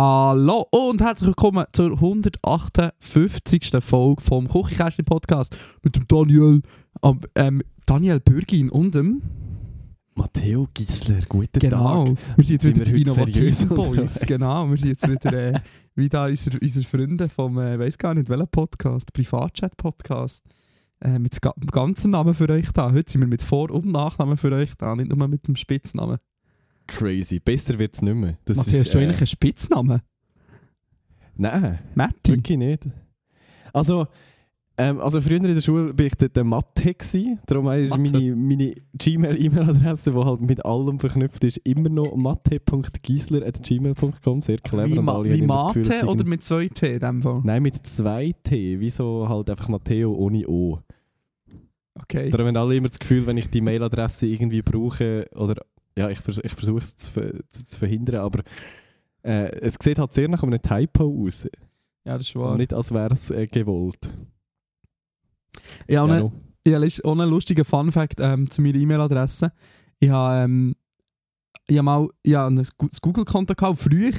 Hallo und herzlich willkommen zur 158. Folge vom Küchenkästchen Podcast mit dem Daniel, ähm, Daniel Bürgin und dem Matteo Gisler, guten genau. Tag. Wir sind jetzt Sind wieder die innovativen Boys. Genau, wir sind jetzt wieder äh, wie da unsere, unsere Freunde vom, äh, weiß gar nicht welcher Podcast, Privatchat Podcast. Äh, mit ga ganzem Namen für euch da. Heute sind wir mit Vor- und Nachnamen für euch da, nicht nur mit dem Spitznamen. Crazy. Besser wird es nicht mehr. Das Matthias, hast du eigentlich einen Spitznamen? Nein, Matti? wirklich nicht. Also, ähm, also früher in der Schule war ich der, der Mathe. Gewesen. Darum ist Mathe. meine, meine Gmail-E-Mail-Adresse, die halt mit allem verknüpft ist, immer noch mathe.gisler.gmail.com. Sehr clever. Wie, Ma wie das Gefühl, oder mit zwei T in dem Fall? Nein, mit zwei T. Wieso halt einfach Matteo ohne O. Okay. Darum haben alle immer das Gefühl, wenn ich die Mailadresse irgendwie brauche, oder ja, ich, vers ich versuche es zu, zu, zu verhindern, aber äh, es sieht halt sehr nach einem Typo aus. Ja, das ist wahr. Nicht als wäre es äh, gewollt. Ja, und Ja, no. ja, ist auch ein lustiger Fun-Fact ähm, zu meiner E-Mail-Adresse. Ich habe ähm, ich mal ja, ein das Google-Konto gehabt. Früher,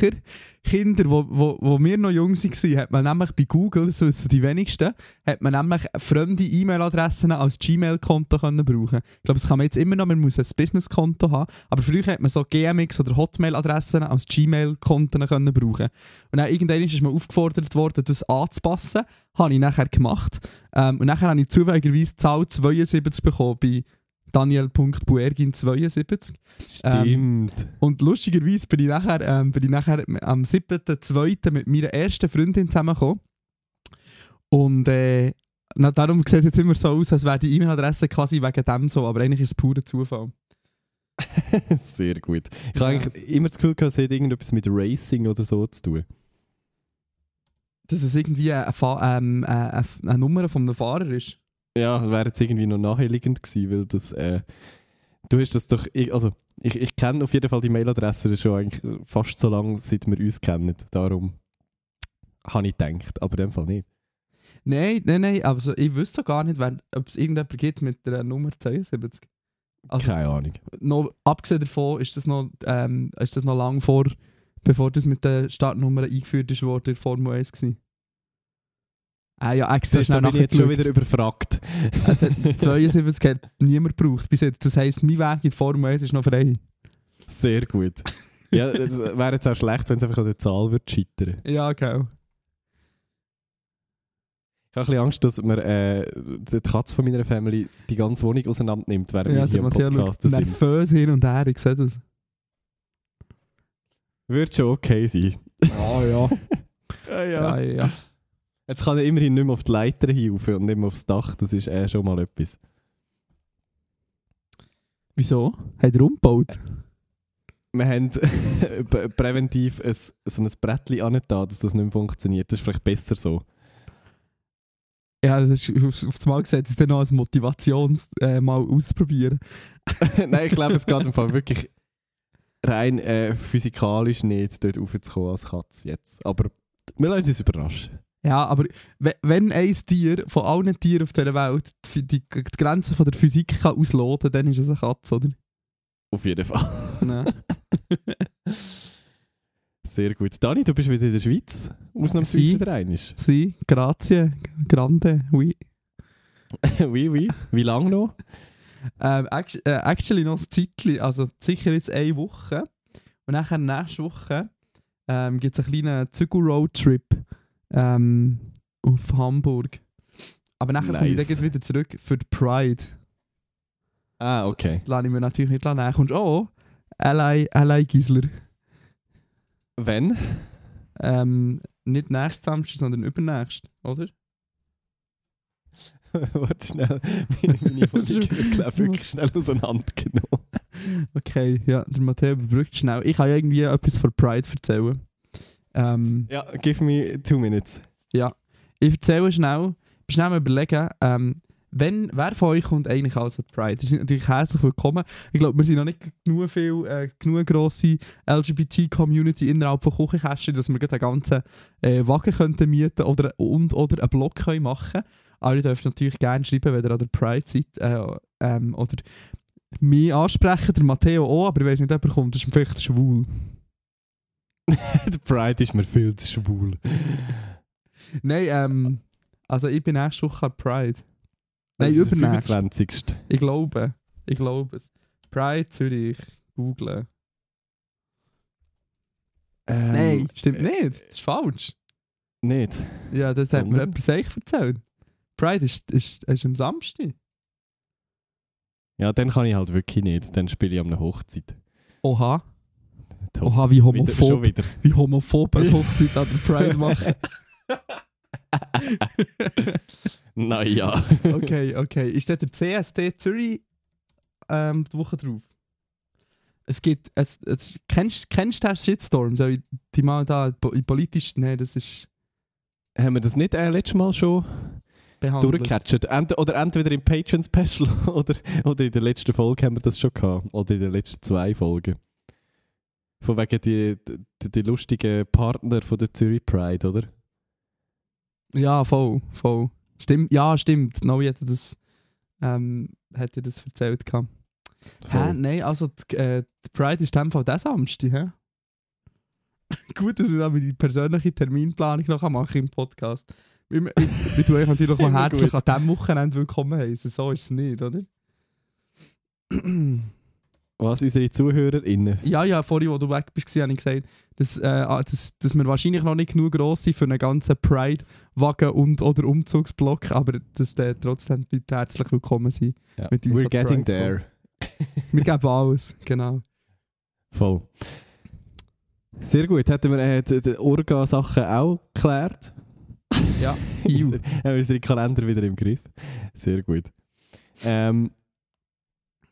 Kinder, wo, wo, wo wir noch jung waren, hat man nämlich bei Google, das wissen die wenigsten, hat man nämlich fremde E-Mail-Adressen als Gmail-Konto brauchen. Ich glaube, das kann man jetzt immer noch, man muss ein Business-Konto haben. Aber früher hat man so GMX- oder Hotmail-Adressen als Gmail-Konten brauchen. Und dann irgendwann ist man aufgefordert worden, das anzupassen. Habe ich nachher gemacht. Ähm, und nachher habe ich zufälligerweise Zahl 72 bekommen bei Daniel.buergin72. Stimmt. Und lustigerweise bin ich nachher, ähm, bin ich nachher am 7.2. mit meiner ersten Freundin zusammengekommen. Und äh, na, darum sieht es jetzt immer so aus, als wäre die E-Mail-Adresse quasi wegen dem so, aber eigentlich ist es purer Zufall. sehr gut. Ich Ja. habe eigentlich immer das Gefühl, gehabt, es hat irgendetwas mit Racing oder so zu tun. Dass es irgendwie eine, Fa ähm, eine, eine Nummer von einem Fahrer ist. Ja, wäre jetzt irgendwie noch naheliegend gewesen, weil das. Äh, du hast das doch. Ich, also, ich, ich kenne auf jeden Fall die Mailadresse schon eigentlich fast so lange, seit wir uns kennen. Darum habe ich gedacht, aber in dem Fall nicht. Nein, nein, nein, also ich wüsste gar nicht, ob es irgendjemand gibt mit der Nummer 72. Also, Keine Ahnung. noch, abgesehen davon ist das noch, ähm, ist das noch lang vor, bevor das mit den Startnummern eingeführt ist, worden in der Formel 1 gewesen. Ah ja, extra schnell ich jetzt schon wieder überfragt. Hat 72 hat niemand gebraucht bis jetzt. Das heisst, mein Weg in die Formel 1 ist noch frei. Sehr gut. Ja, es wäre jetzt auch schlecht, wenn es einfach an der Zahl wird scheitern. Ja, genau. Ich habe ein bisschen Angst, dass mir äh, die Katze von meiner Family die ganze Wohnung auseinander nimmt, während Ja, wir hier im Podcast sind. nervös hin und her, ich sehe das. Wird schon okay sein. Ah ja. Ja, ja, ja. ja. Jetzt kann er immerhin nicht mehr auf die Leiter hinauf und nicht mehr aufs Dach. Das ist äh, schon mal etwas. Wieso? Hat er umgebaut? Wir haben präventiv ein, so ein Brettchen angetan, dass das nicht mehr funktioniert. Das ist vielleicht besser so. Ja, das ist aufs, aufs Mal gesetzt, es dann noch als Motivation äh, mal auszuprobieren. Nein, ich glaube, es geht im Fall wirklich rein äh, physikalisch nicht, dort raufzukommen als Katze jetzt. Aber wir lassen uns überraschen. Ja, aber we- wenn ein Tier von allen Tieren auf dieser Welt die, die, die Grenzen von der Physik kann ausloten kann, dann ist es eine Katze, oder? Auf jeden Fall. Nein. Sehr gut. Dani, du bist wieder in der Schweiz. Ausnahmsweise Sie. wieder einig. Si, grazie, grande, oui. oui, oui. Wie lange noch? Ähm, äh, actually noch ein Zeitchen, also sicher jetzt eine Woche. Und nachher nächste Woche ähm, gibt es einen kleinen Zügel-Roadtrip ähm, auf Hamburg. Aber nachher komme ich dann Nice. wieder zurück für die Pride. Ah, okay. Das lasse ich mir natürlich nicht näher. Und oh, Ally, Ally Gisler. Wenn? Ähm, nicht nächstes Samstag, sondern übernächst, oder? Warte schnell. Meine Musik wird, wirklich schnell auseinandergenommen. Okay, ja, der Matteo überbrückt schnell. Ich kann ja irgendwie etwas von Pride erzählen. Ähm, Ja, give me two minutes. Ich erzähle schnell, schnell mal überlegen, ähm, wenn, wer von euch kommt eigentlich die Pride? Ihr seid natürlich herzlich willkommen. Ich glaube, wir sind noch nicht genug viel, äh, genug grosse LGBT-Community innerhalb von Kuchenkästchen, dass wir einen ganzen äh, Wagen könnten mieten oder, und oder einen Blog können machen Aber ihr dürft natürlich gerne schreiben, wenn ihr an der Pride seid. Äh, ähm, oder mich ansprechen, der Matteo auch, aber ich weiß nicht, ob er kommt, das ist vielleicht schwul. Der Pride ist mir viel zu schwul. Nein, ähm, also ich bin nächste Woche an Pride. Nein, übernächst. 25. Ich glaube. Ich glaube es. Pride Zürich. Googlen. Ähm, Nein, stimmt nicht. Das ist falsch. Nicht. Ja, das hat mir etwas echt erzählt. Pride ist, ist, ist am Samstag. Ja, dann kann ich halt wirklich nicht. Dann spiele ich an einer Hochzeit. Oha. Top. Oha, wie homophob. wieder. Wie homophob eine Hochzeit an der Pride machen. naja. okay, okay. Ist der der CSD Zürich ähm, die Woche drauf? Es gibt. Es, es, kennst kennst du den Shitstorm? So wie die mal da po- politisch. Nein, das ist Haben wir das nicht äh, letztes Mal schon behandelt. durchgecatcht? Ent oder entweder im Patreon-Special oder, oder in der letzten Folge haben wir das schon gehabt. Oder in den letzten zwei Folgen. Von wegen die, die, die lustigen Partner von der Zürich Pride, oder? Ja, voll, voll. Stimmt, ja, stimmt. Novi hätte das, ähm, hätte das erzählt gehabt. Hä? Nein, also die, äh, die Pride ist in dem Fall der Samstag, hä? Gut, dass wir aber die persönliche Terminplanung noch machen im Podcast. Wir, wir, wir tun euch natürlich noch Immer herzlich gut. an diesem Wochenende willkommen heißen. So ist es nicht, oder? Was, unsere ZuhörerInnen? ja, ja, vorhin, wo du weg bist, habe ich gesagt, dass, äh, ah, dass, dass wir wahrscheinlich noch nicht genug gross sind für einen ganzen Pride-Wagen und oder Umzugsblock, aber dass der trotzdem Leute herzlich willkommen sind. Ja. Mit We're getting Pride there. Wir geben alles, genau. Voll. Sehr gut. Hätten wir äh, die, die Orga-Sachen auch geklärt? Ja, haben wir unsere Kalender wieder im Griff. Sehr gut. Ähm,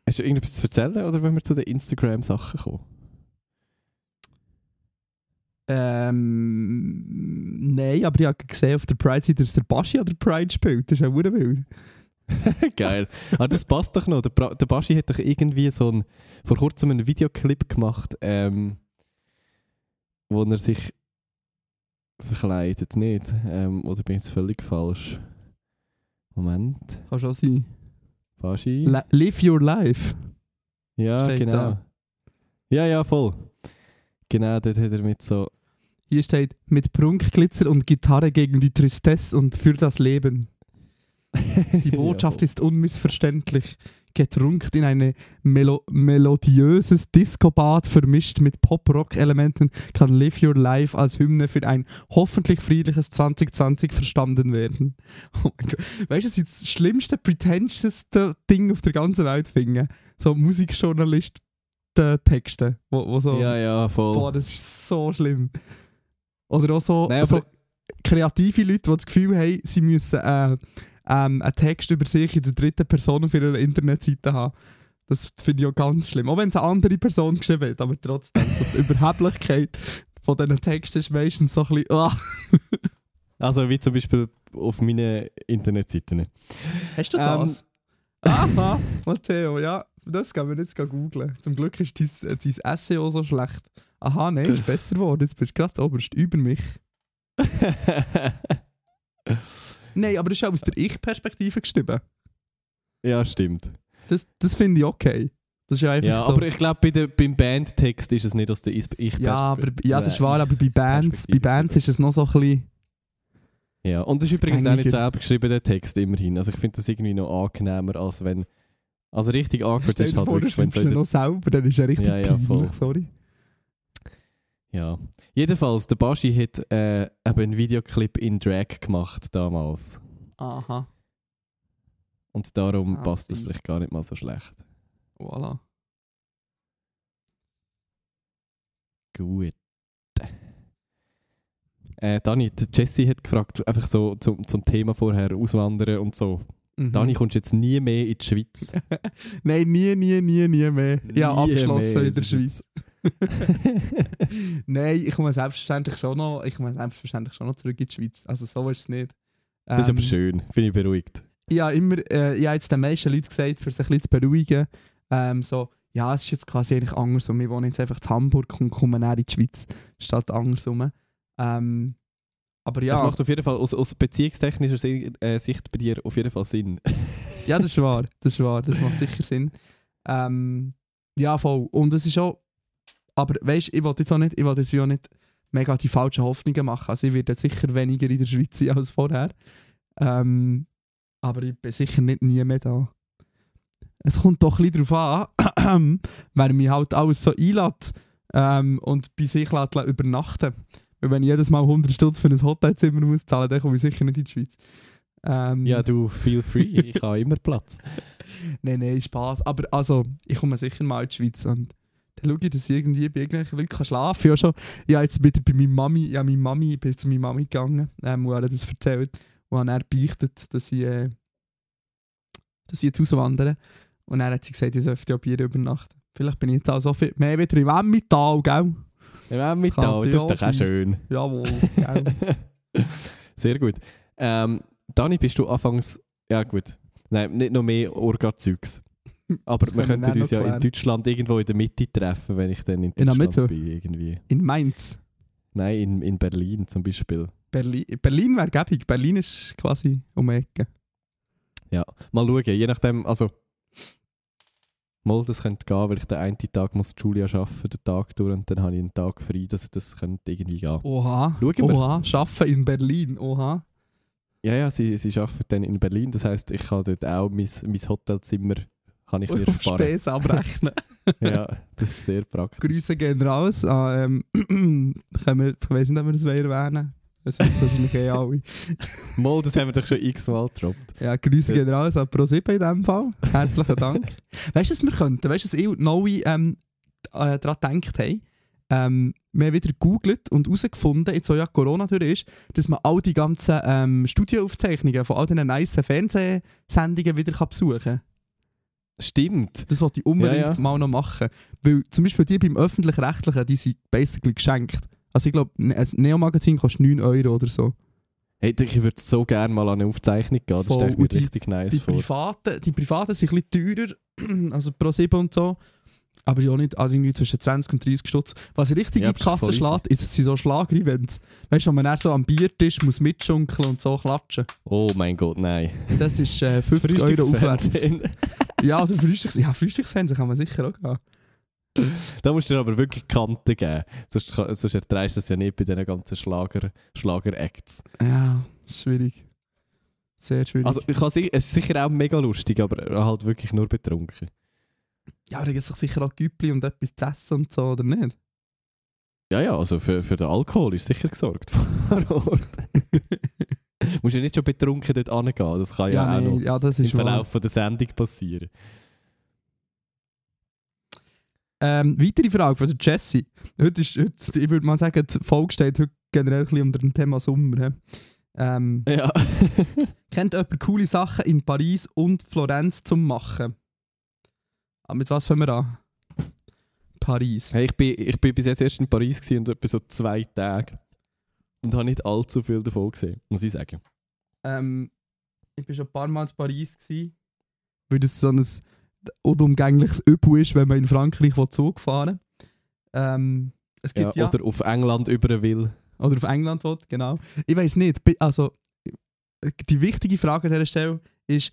hast du irgendetwas zu erzählen oder wollen wir zu den Instagram-Sachen kommen? Ähm, nein, aber ich habe gesehen auf der Pride-Seite, dass der Baschi an der Pride spielt. Das ist ja wild. Geil. Aber das passt doch noch. Der, der Baschi hat doch irgendwie so ein, vor kurzem einen Videoclip gemacht, ähm, wo er sich verkleidet, nicht? Ähm, oder bin ich jetzt völlig falsch? Moment. Kann schon sein. Baschi? Live your life. ja, steht genau. da. Ja, ja, voll. Genau, dort hat er mit so. Hier steht, mit Prunkglitzer und Gitarre gegen die Tristesse und für das Leben. Die Botschaft Ja, ist unmissverständlich. Getrunken in ein melo melodiöses Discobad vermischt mit Pop-Rock-Elementen kann Live Your Life als Hymne für ein hoffentlich friedliches 2020 verstanden werden. Oh mein Gott. Weißt du, was ich das schlimmste, pretentiouste Ding auf der ganzen Welt finde? So Musikjournalisten-Texte, wo, wo so... ja, ja, voll. Boah, das ist so schlimm. Oder auch so, Nein, so kreative Leute, die das Gefühl haben, sie müssen äh, ähm, einen Text über sich in der dritten Person auf ihrer Internetseite haben. Das finde ich auch ganz schlimm. Auch wenn es eine andere Person geschrieben hat, aber trotzdem, so die Überheblichkeit von diesen Texten ist meistens so ein bisschen, ah. Also wie zum Beispiel auf meinen Internetseiten. Hast du Ähm, das? Aha, Matteo, ja, das gehen wir jetzt googeln. Zum Glück ist dein, äh, dein SEO so schlecht. Aha, nein, ist besser geworden. Jetzt bist du gerade oberst über mich. Nein, aber das ist auch aus der Ich-Perspektive geschrieben. ja, stimmt. Das, das finde ich okay. Das ist ja einfach Ja, so. aber ich glaube, bei beim Bandtext ist es nicht aus der Ich- ich ja, aber, ja, das ist wahr, aber bei Bands, bei Bands ist es noch so ein bisschen. Ja, und es ist übrigens auch nicht selber geschrieben, der Text immerhin. Also ich finde das irgendwie noch angenehmer, als wenn... Also richtig awkward ist halt vor, wirklich, wenn so... noch selber, dann ist er richtig Ja, ja, peinlich, voll. sorry. Ja. Jedenfalls, der Baschi hat äh, eben einen Videoclip in Drag gemacht damals. Aha, Und darum Ah, passt das vielleicht gar nicht mal so schlecht. voilà. Gut. Äh, Dani, die Jessie hat gefragt, einfach so zum, zum Thema vorher, Auswandern und so. Mhm. Dani, kommst du jetzt nie mehr in die Schweiz? Nein, nie, nie, nie, nie mehr. ja, Nie abgeschlossen mehr, in der Schweiz. Nein, ich komme selbstverständlich schon noch, ich komme selbstverständlich schon noch zurück in die Schweiz. Also so ist es nicht. Das ist aber Ähm, schön, bin ich beruhigt. habe immer, äh, ich habe jetzt den meisten Leuten gesagt, für sich ein bisschen zu beruhigen, ähm, so, ja, es ist jetzt quasi eigentlich andersrum. Wir wohnen jetzt einfach in Hamburg und kommen dann in die Schweiz, statt andersrum. Ähm, aber Es ja, macht auf jeden Fall aus, aus beziehungstechnischer äh, Sicht bei dir auf jeden Fall Sinn. ja, das ist wahr, das ist wahr, das macht sicher Sinn. Ähm, ja, voll. Und es ist auch, aber weißt, ich wollte jetzt auch nicht, ich wollte jetzt ja nicht mega die falschen Hoffnungen machen. Also ich werde jetzt sicher weniger in der Schweiz sein als vorher. Ähm, aber ich bin sicher nicht nie mehr da. Es kommt doch ein bisschen darauf an, wer mich halt alles so einlädt ähm, und bei sich lässt übernachten. Weil wenn ich jedes Mal 100 Stutz für ein Hotelzimmer muss zahlen, dann komme ich sicher nicht in die Schweiz. Ähm, Ja, du, feel free, ich habe immer Platz. Nein, nein, Spaß. Aber also, ich komme sicher mal in die Schweiz und dann schaue ich, dass ich irgendwie bei irgendwelchen Leuten schlafen kann. Ja, schon. Ich habe jetzt wieder bei meiner Mami, ja, meine Mami, ich bin zu meiner Mami gegangen ähm, und habe das erzählt und habe dann beichtet, dass ich, äh, dass ich jetzt auswandere. Und dann hat sie gesagt, ich dürfte ja bei ihr übernachten. Vielleicht bin ich jetzt auch so viel mehr wieder im Emmental, gell? Ja, mit Kann da, das ist doch auch schön. Jawohl, gell? Sehr gut. Ähm, Dani, bist du anfangs. Ja, gut. Nein, nicht noch mehr Orga-Zeugs. Aber Das wir könnten uns ja in. Deutschland irgendwo in der Mitte treffen, wenn ich dann in In Deutschland Mitte? bin. Irgendwie. In Mainz. Nein, in, in Berlin zum Beispiel. Berlin, Berlin wäre gäbig. Berlin ist quasi um die Ecke. Ja, mal schauen. Je nachdem, also. Mal, das könnte gehen, weil ich den einen Tag muss Julia arbeiten, den Tag durch, und dann habe ich einen Tag frei, dass das könnte irgendwie gehen. Oha. Schauen wir. Oha. Schaffen in Berlin. Oha. Ja, ja, sie, sie arbeitet dann in Berlin, das heisst, ich kann dort auch mein, mein Hotelzimmer kann ich mir auf sparen. Spesen abrechnen. Ja, das ist sehr praktisch. Grüße gehen raus. Ah, ähm, können wir, ich weiß nicht, ob wir das erwähnen Das wissen wahrscheinlich eh alle. Mal, das haben wir doch schon x-mal gedroppt. Ja, Grüße Ja. gehen raus an ProSieben in diesem Fall. Herzlichen Dank. weißt du, was wir könnten? Weißt du, was ich Noe ähm, äh, daran gedacht haben? Ähm, wir haben wieder gegoogelt und herausgefunden, jetzt wo ja Corona durch ist, dass man all die ganzen ähm, Studioaufzeichnungen von all diesen nice Fernsehsendungen wieder kann besuchen kann. Stimmt. Das wollte ich unbedingt Ja, ja. mal noch machen. Weil zum Beispiel die beim Öffentlich-Rechtlichen, die sind basically geschenkt. Also ich glaube, ein Neo-Magazin kostet 9 Euro oder so. Hey, ich würde so gerne mal an eine Aufzeichnung gehen, das stelle ich mir die- richtig nice Die vor. privaten, die privaten sind ein bisschen teurer, also Pro 7 und so. Aber ja nicht, also irgendwie zwischen 20 und 30 Stutz. Was richtig Ja, in die Kasse schlägt, ist, sind so Schlager-Events. Weißt du, wo man dann so am Biertisch muss mitschunkeln und so klatschen. Oh mein Gott, nein. Das ist äh, Das 50 Euro aufwärts. Ja, oder Frühstücks ja, Frühstücksfernsehen kann man sicher auch gehen. da musst du dir aber wirklich Kante geben. Sonst, sonst erträgst du das ja nicht bei diesen ganzen Schlager- Schlager-Acts. Ja, schwierig. Sehr schwierig. also, ich kann es ist sicher auch mega lustig, aber halt wirklich nur betrunken. ja, da gibt es doch sicher auch Güppli und etwas zu essen und so, oder nicht? Ja, ja, also für, für den Alkohol ist sicher gesorgt vor Ort. musst du nicht schon betrunken dort angehen, das kann ja, auch nee, noch ja, das im. Verlauf von der Sendung passieren. Ähm, weitere Frage von der Jessie. Heute ist, heute, ich würde mal sagen, die Folge steht heute generell ein bisschen unter dem Thema Sommer. Ähm, Ja. kennt jemand coole Sachen in Paris und Florenz zum Machen? Ah, mit was fangen wir an? Paris. Hey, ich, bin, ich bin bis jetzt erst in Paris und etwa so zwei Tage. Und habe nicht allzu viel davon gesehen, muss ich sagen. Ähm, ich war schon ein paar Mal in Paris. Gewesen, weil das so ein unumgängliches Übel ist, wenn man in Frankreich Zug fahren will. Ähm, es Ja, gibt ja, Oder auf England über will. Oder auf England will, genau. Ich weiß nicht, also die wichtige Frage an dieser Stelle ist,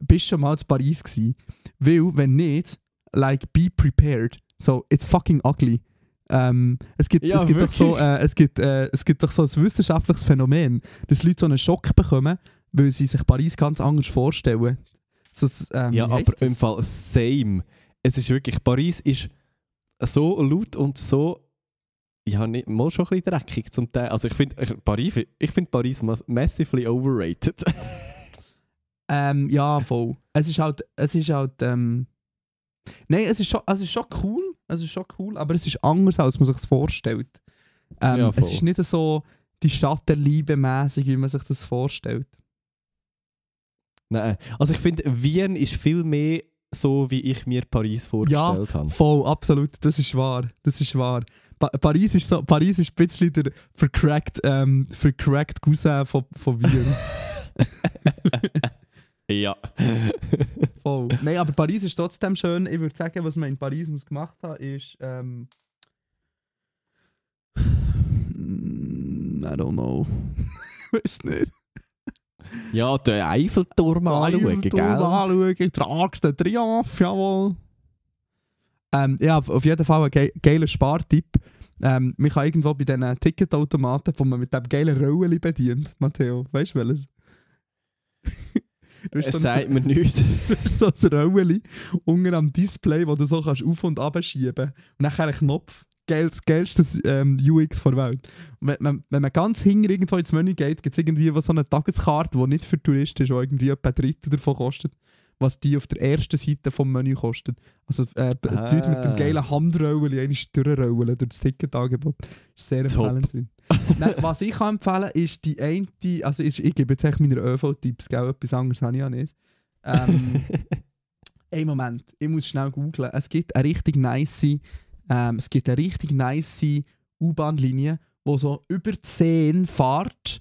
bist du schon mal in Paris gewesen? Weil, wenn nicht, like, be prepared. So, it's fucking ugly. Ähm, es, gibt, Ja, es, gibt doch so, äh, es, gibt, äh, es gibt doch so ein wissenschaftliches Phänomen, dass Leute so einen Schock bekommen, weil sie sich Paris ganz anders vorstellen. So, das, ähm, Ja, aber heisst im das? Fall same. Es ist wirklich, Paris ist so laut und so, ja, nicht, mal schon ein bisschen dreckig zum Teil. Also ich finde Paris, ich find Paris mas- massively overrated. Ähm, ja, voll. Es ist halt, es ist halt, ähm... Nein, es ist schon, es ist schon cool, es ist schon cool, aber es ist anders, als man sich es vorstellt. Ähm, Ja, es ist nicht so die Stadt der Liebe mäßig, wie man sich das vorstellt. Nein, also ich finde, Wien ist viel mehr so, wie ich mir Paris vorgestellt habe. Voll, absolut, das ist wahr, das ist wahr. Pa Paris ist so, Paris ist ein bisschen der vercrackt, ähm, Cousin von, von Wien. ja. Voll. Nein, aber Paris ist trotzdem schön. Ich würde sagen, was man in Paris muss gemacht hat, ist. Ähm, mm, I don't know. Weiß nicht. ja, den Eiffelturm anschauen, Eiffelturm anschauen, tragst den Triumph, jawohl. Ähm, ja, auf jeden Fall ein ge geiler Spartipp. Ähm, man kann irgendwo bei diesen Ticketautomaten, wo man mit dem geilen Röllchen bedient, Matteo, weißt du welches? Es so sagt mir nichts. Du hast so ein Röllchen unten am Display, wo du so kannst auf- und ab schieben Und nachher ein Knopf. Geil, das geilste ähm, UX der Welt. Wenn, wenn, wenn man ganz hinten irgendwo ins Menü geht, gibt es irgendwie so eine Tageskarte, die nicht für Touristen ist, die irgendwie etwa ein Drittel davon kostet, was die auf der ersten Seite vom Menü kostet. Also äh, die Leute mit dem Ah. geilen Handrollen, einmal durchrollen durch das Ticketangebot. Ist sehr empfehlenswert. Nein, was ich kann empfehlen ist die eine, also ist, ich gebe jetzt echt meine ÖV-Tipps, etwas anderes habe ich ja nicht. Ähm, Ey, Moment, ich muss schnell googlen. Es gibt eine richtig nice, ähm, es gibt eine richtig nice U-Bahn-Linie, wo so über 10 fährt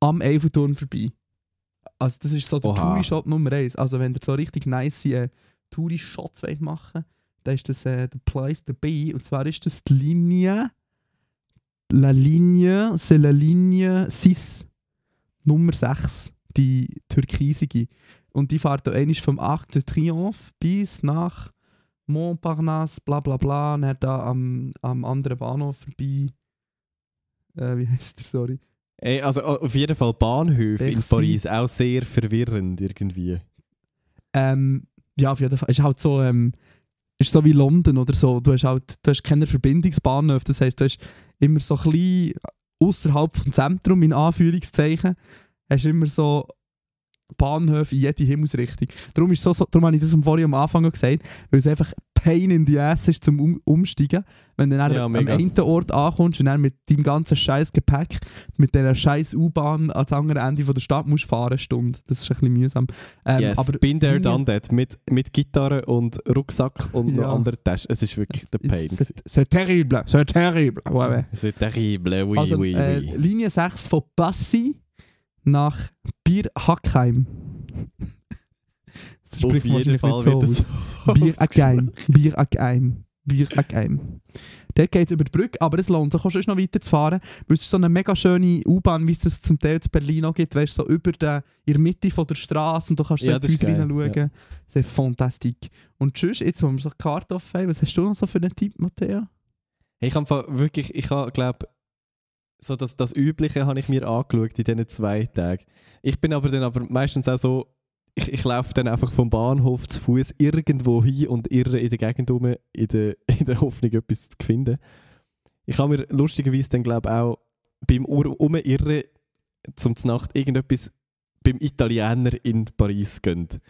am Eiffelturm vorbei. Also das ist so der. Touri-Shot Nummer 1. Also wenn ihr so richtig nice äh, Touri-Shots wollt machen dann ist das äh, der Place to be. Und zwar ist das die Linie La Linie, c'est la Linie 6, Nummer 6, die türkisige. Und die fährt da einmal vom Arc de Triomphe bis nach Montparnasse, bla bla bla, und dann da am, am anderen Bahnhof vorbei. Äh, wie heißt der, sorry? Ey, also auf jeden Fall Bahnhöfe in Merci. Paris auch sehr verwirrend irgendwie. Ähm, ja, auf jeden Fall. Ist halt so, ähm, ist so wie London oder so. Du hast halt, du hast keine Verbindungsbahnhöfe. Das heisst, du hast immer so ein bisschen außerhalb vom Zentrum, in Anführungszeichen, hast immer so Bahnhöfe in jede Himmelsrichtung. Darum, ist so, so, darum habe ich das am vorhin am Anfang gesagt, weil es einfach Pain in the Ass ist zum um Umsteigen. Wenn du dann Ja, am einen Ort ankommst und dann mit deinem ganzen scheiß Gepäck mit dieser scheiß U-Bahn ans andere Ende von der Stadt musst fahren, Stunde. Das ist ein bisschen mühsam. Ähm, yes, aber been there, done that. Mit, mit Gitarre und Rucksack und noch Ja. anderen Taschen. Es ist wirklich der Pain. C'est terrible, c'est terrible. Ouais. C'est terrible, oui, also, oui, äh, oui. Linie 6 von Passy nach Bir Hackheim. Das Auf jeden Fall so wird es aus. Bir Hackheim. Bir Hackheim. Bir Hackheim. Dort geht es über die Brücke, aber es lohnt sich auch schon noch weiterzufahren, weil es ist so eine mega schöne U-Bahn, wie es das zum Teil in Berlin auch gibt, weißt du, so über der, in der Mitte von der Straße und du kannst so Ja, in das die Häuser hineinschauen. ja. Das ist fantastisch. Und tschüss, jetzt, wo wir so die Karte offen haben, was hast du noch so für einen Tipp, Matteo? Hey, Ich habe wirklich, ich habe, glaube so das, das Übliche habe ich mir angeschaut in diesen zwei Tagen. Ich bin aber dann aber meistens auch so, ich, ich laufe dann einfach vom Bahnhof zu Fuß irgendwo hin und irre in der Gegend rum, in der, in der Hoffnung, etwas zu finden. Ich habe mir lustigerweise dann, glaube ich, auch beim Umirren zum Nacht irgendetwas beim Italiener in Paris gönnt.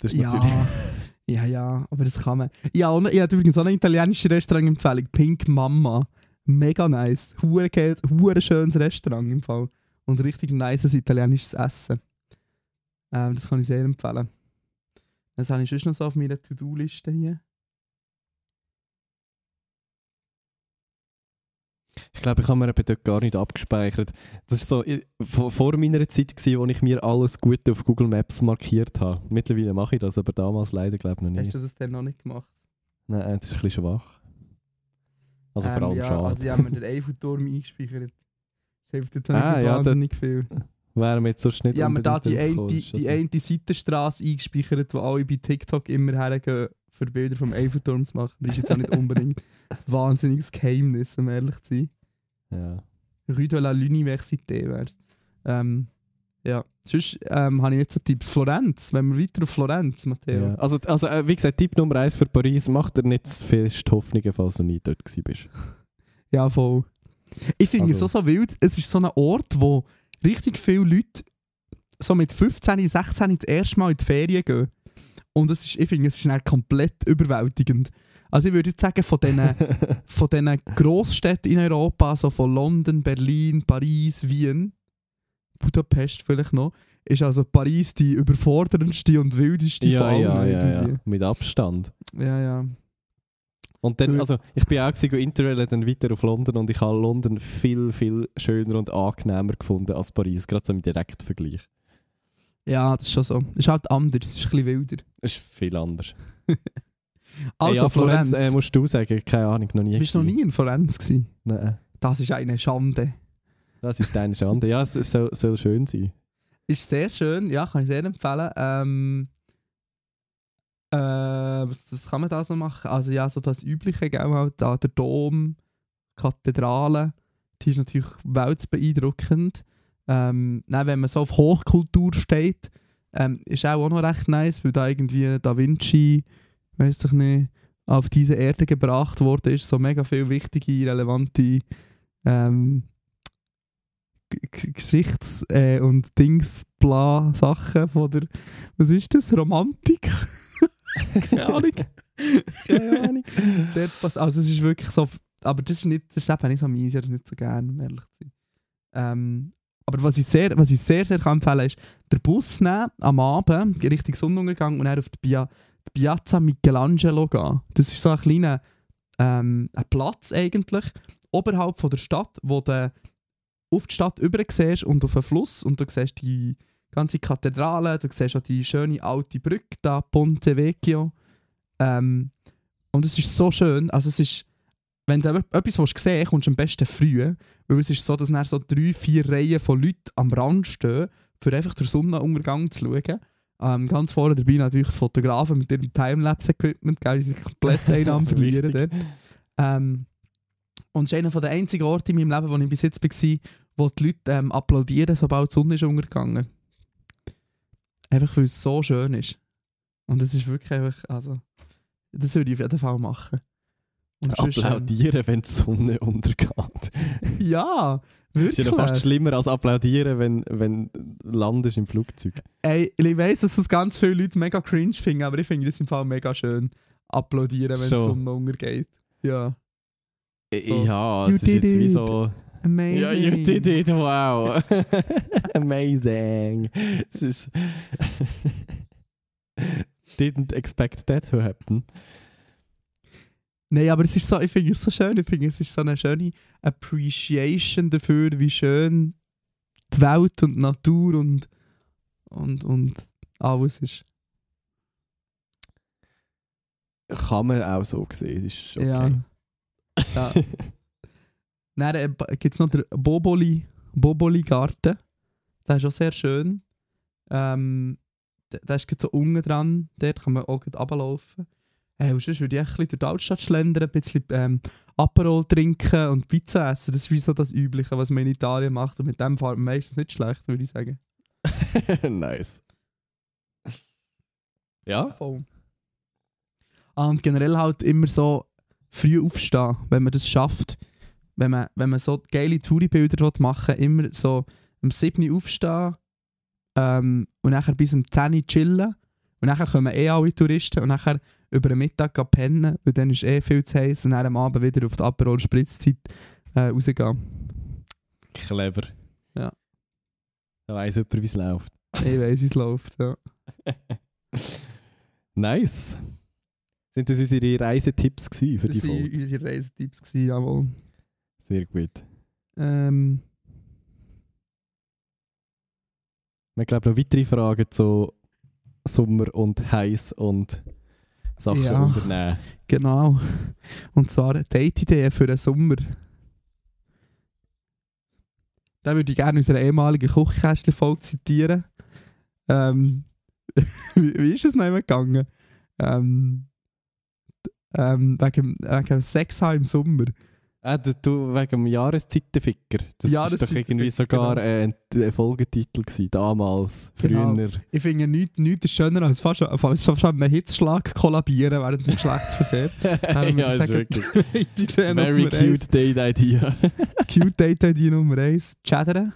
Das ist natürlich... Ja, ja, ja, aber das kann man. Ja, und ich habe übrigens auch eine italienische Restaurant-Empfehlung. Pink Mama. Mega nice. Hure hure schönes Restaurant im Fall. Und richtig nices italienisches Essen. Ähm, das kann ich sehr empfehlen. Das habe ich sonst noch so auf meiner To-Do-Liste hier. Ich glaube, ich habe mir eben dort gar nicht abgespeichert. Das war so ich- vor, vor meiner Zeit, gewesen, wo ich mir alles Gute auf Google Maps markiert habe. Mittlerweile mache ich das, aber damals leider glaube ich noch Hast nicht. du das denn noch nicht gemacht? Nein, das ist ein bisschen schwach. Also vor Ähm, allem ja, schade. Also, ich habe mir den Eiffelturm eingespeichert. Das hilft jetzt auch nicht Ah, ja, wahnsinnig viel. Wäre mir jetzt nicht Ich habe mir da die eine, drauf die, gekommen, die eine Seitenstraße eingespeichert, wo alle bei TikTok immer hergehen, für Bilder vom Eiffelturm zu machen. Das ist jetzt auch nicht unbedingt ein wahnsinniges Geheimnis, um ehrlich zu sein. Also, ja. Rue de la l'Université wär's. Ähm, ja. Sonst ähm, habe ich jetzt so Tipps. Florenz, wenn wir weiter auf Florenz, Matteo. Ja. Also, also äh, wie gesagt, Tipp Nummer eins für Paris, mach dir nicht zu fest Hoffnungen, falls du nie dort bist. Ja, voll. Ich finde es Also- auch so wild, es ist so ein Ort, wo richtig viele Leute so mit 15, 16 das erste Mal in die Ferien gehen. Und es ist, ich finde, es ist dann komplett überwältigend. Also ich würde jetzt sagen, von diesen von diesen Grossstädten in Europa, also von London, Berlin, Paris, Wien, Budapest vielleicht noch, ist also Paris die überforderndste und wildeste ja, von ja, allen ja, ja, irgendwie. mit Abstand. Ja, ja. Und dann, also ich bin auch gewesen, go Interrailen dann weiter auf London und ich habe London viel, viel schöner und angenehmer gefunden als Paris, gerade so im Direktvergleich. Ja, das ist schon so. Ist halt anders, ist ein bisschen wilder. Das ist viel anders. Also, ja, Florenz. Florenz, äh, musst du sagen, keine Ahnung, noch nie. Bist du noch nie in Florenz gewesen? Nein. Das ist eine Schande. Das ist deine Schande. Ja, es soll, soll schön sein. Ist sehr schön, ja, kann ich sehr empfehlen. Ähm, äh, was, was kann man da so machen? Also ja, so das Übliche, gell, halt, da der Dom, Kathedrale, die ist natürlich weltbeeindruckend. Ähm, dann, wenn man so auf Hochkultur steht, ähm, ist auch, auch noch recht nice, weil da irgendwie Da Vinci, weiß ich nicht, auf diese Erde gebracht wurde, ist so mega viel wichtige, relevante ähm, Geschichts- äh, und Dings, bla Sachen von der, was ist das, Romantik? Keine Ahnung. Keine Ahnung. Also es ist wirklich so, aber das ist, nicht, das ist eben nicht so meins, ich das nicht so gerne, um ehrlich zu sein. Ähm, aber was ich sehr, was ich sehr, sehr kann empfehlen ist, der Bus nehmen, am Abend, Richtung Sonnenuntergang und dann auf die, Pia die Piazza Michelangelo gehen. Das ist so ein kleiner ähm, ein Platz eigentlich, oberhalb von der Stadt, wo du auf die Stadt über siehst und auf den Fluss und du siehst die ganze Kathedrale, du siehst auch die schöne alte Brücke da, Ponte Vecchio. Ähm, und es ist so schön, also es ist, wenn du etwas willst sehen willst, kommst du am besten früh, weil es ist so, dass dann so drei, vier Reihen von Leuten am Rand stehen, für einfach den Sonnenuntergang zu schauen. Ähm, ganz vorne dabei natürlich die Fotografen mit ihrem Timelapse-Equipment, die sich komplett einnahme verlieren dort. Ähm, und es ist einer der einzigen Orte in meinem Leben, wo ich bis jetzt war, wo die Leute ähm, applaudieren, sobald die Sonne ist untergegangen. Einfach weil es so schön ist. Und es ist wirklich einfach, also, das würde ich auf jeden Fall machen. Und ähm, Applaudieren, wenn die Sonne untergeht. Ja, Das ist wirklich. ja fast schlimmer als applaudieren, wenn, wenn du landest im Flugzeug. Ey, ich weiss, dass das ganz viele Leute mega cringe finden, aber ich finde das im Fall mega schön. Applaudieren, wenn So. die Sonne untergeht. Ja. So. Ja, You es ist jetzt wie so... Amazing. Ja, you did it, wow. Amazing. Es ist... Didn't expect that to happen. Nein, aber es ist so, ich finde es so schön. Ich finde, es ist so eine schöne Appreciation dafür, wie schön die Welt und die Natur und, und, und alles ist. Kann man auch so sehen, das ist okay. Ja. ja. Dann äh, gibt es noch den Boboli, Boboli Garten. Der ist auch sehr schön. Ähm, der, ist so unten dran. Dort kann man auch runterlaufen. Hey, und sonst würde ich ein bisschen durch die Altstadt schlendern, ein bisschen ähm, Aperol trinken und Pizza essen. Das ist wie so das Übliche, was man in Italien macht. Und mit dem fährt man meistens nicht schlecht, würde ich sagen. nice. Ja? Voll. Ah, und generell halt immer so früh aufstehen, wenn man das schafft. Wenn man, wenn man so geile Touri-Bilder machen will, immer so um 7 Uhr aufstehen ähm, und nachher bis um 10 Uhr chillen. Und nachher kommen eh alle Touristen und nachher über den Mittag gehen pennen, weil dann ist eh viel zu heiß und dann am Abend wieder auf die Aperol Spritzzeit äh, rausgehen. Clever. Ja. Da weiss jemand, wie es läuft. Ich weiss, wie es läuft. Ja. Nice. Sind das unsere Reisetipps für Das die waren Folge? unsere Reisetipps, jawohl. Sehr gut. Ähm, Wir haben, glaube noch weitere Fragen zu Sommer und heiß und Sachen Ja. unternehmen. Genau. Und zwar eine Date-Idee für den Sommer. Da würde ich gerne unsere ehemalige Kochkästchen-Folge zitieren. Ähm, wie, wie ist es noch immer gegangen? Ähm, ähm, wegen, wegen Sex haben im Sommer. Ah, du, wegen dem Jahreszeitenficker. Das war doch irgendwie sogar genau. äh, ein Folgetitel gewesen, damals, Genau. früher. Ich finde nichts nichts ist schöner als fast, fast, fast an einem Hitzschlag kollabieren während dem Geschlechtsverkehr. Ja, ist wirklich. Very cute date idea. Cute Date Idee Nummer 1. Chatteren.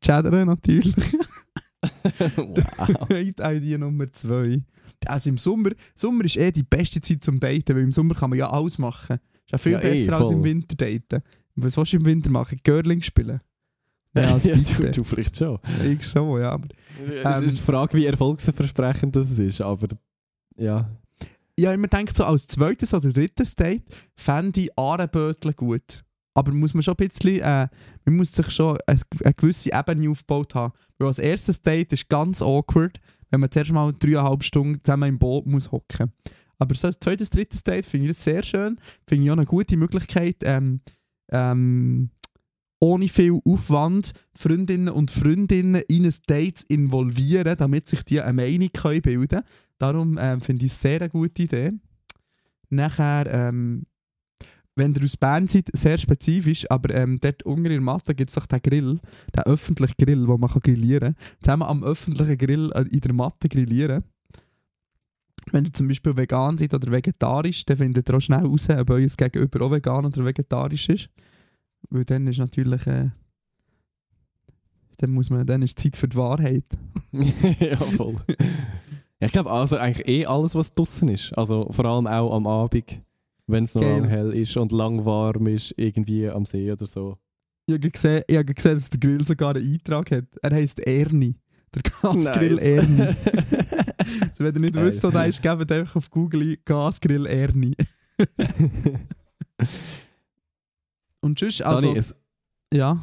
Chatteren natürlich. wow. Date Idee Nummer 2. Also im Sommer, Sommer ist eh die beste Zeit zum Daten, weil im Sommer kann man ja alles machen. Ist ja viel Ja, eh, besser als voll. im Winter daten. Was willst du im Winter machen? Girling spielen? Ja, also ja, du, du vielleicht schon. Ich schon, ja. Aber es ist die Frage, wie erfolgsversprechend das ist, aber ja. ich habe immer gedacht, so als zweites oder drittes Date fände ich Ahrenbötel gut. aber muss man schon ein bisschen, äh, man muss sich schon eine, eine gewisse Ebene aufgebaut haben. Weil als erstes Date ist ganz awkward, wenn man zuerst mal dreieinhalb Stunden zusammen im Boot muss hocken. Aber so als zweites, drittes Date finde ich sehr schön. Finde ich auch eine gute Möglichkeit, ähm, ähm, ohne viel Aufwand Freundinnen und Freundinnen in ein Date zu involvieren, damit sich die eine Meinung können bilden können. Darum ähm, finde ich es sehr eine gute Idee. Nachher, ähm, wenn ihr aus Bern seid, sehr spezifisch, aber ähm, dort unten in der Matte gibt es doch den Grill, den öffentlichen Grill, wo man grillieren kann. Zusammen am öffentlichen Grill äh, in der Matte grillieren. Wenn ihr zum Beispiel vegan seid oder vegetarisch, dann findet ihr auch schnell raus, ob euer Gegenüber auch vegan oder vegetarisch ist. Weil dann ist natürlich. Äh, dann, muss man, dann ist Zeit für die Wahrheit. ja, voll. Ja, ich glaube, also eigentlich eh alles, was draußen ist. Also vor allem auch am Abend, wenn es noch Geil. lang hell ist und lang warm ist, irgendwie am See oder so. Ich habe gesehen, ich habe gesehen, dass der Grill sogar einen Eintrag hat. Er heisst Ernie. Der Gasgrill Nice. Ernie. also, wenn ihr nicht wisst, was das ist, gebt einfach auf Google Gasgrill Ernie. Und sonst, also, Dani, es, ja.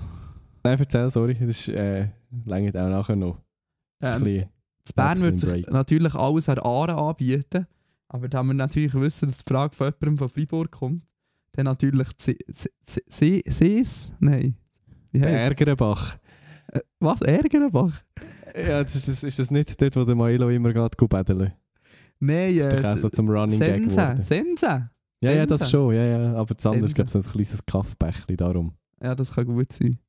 nein, erzähl, sorry, das ist, äh, längert auch nachher noch. Ähm, bisschen- Bern würde sich Break. natürlich alles an Aare anbieten. Aber da wir natürlich wissen, dass die Frage von jemandem von Freiburg kommt, dann natürlich Se- Se- Se- Se- Sees? Nein. Wie heisst Bergerenbach. Äh, Was? Ärgerenbach? Ja, das ist, das, ist das nicht dort, wo der Milo immer geht, battlen? Nein, Das ist doch auch äh, so zum Running Gag Sense. geworden. Sense. Ja, ja, das schon, ja, ja. Aber das andere ist, glaube ich, so ein kleines Kaffeebächli darum. Ja, das kann gut sein.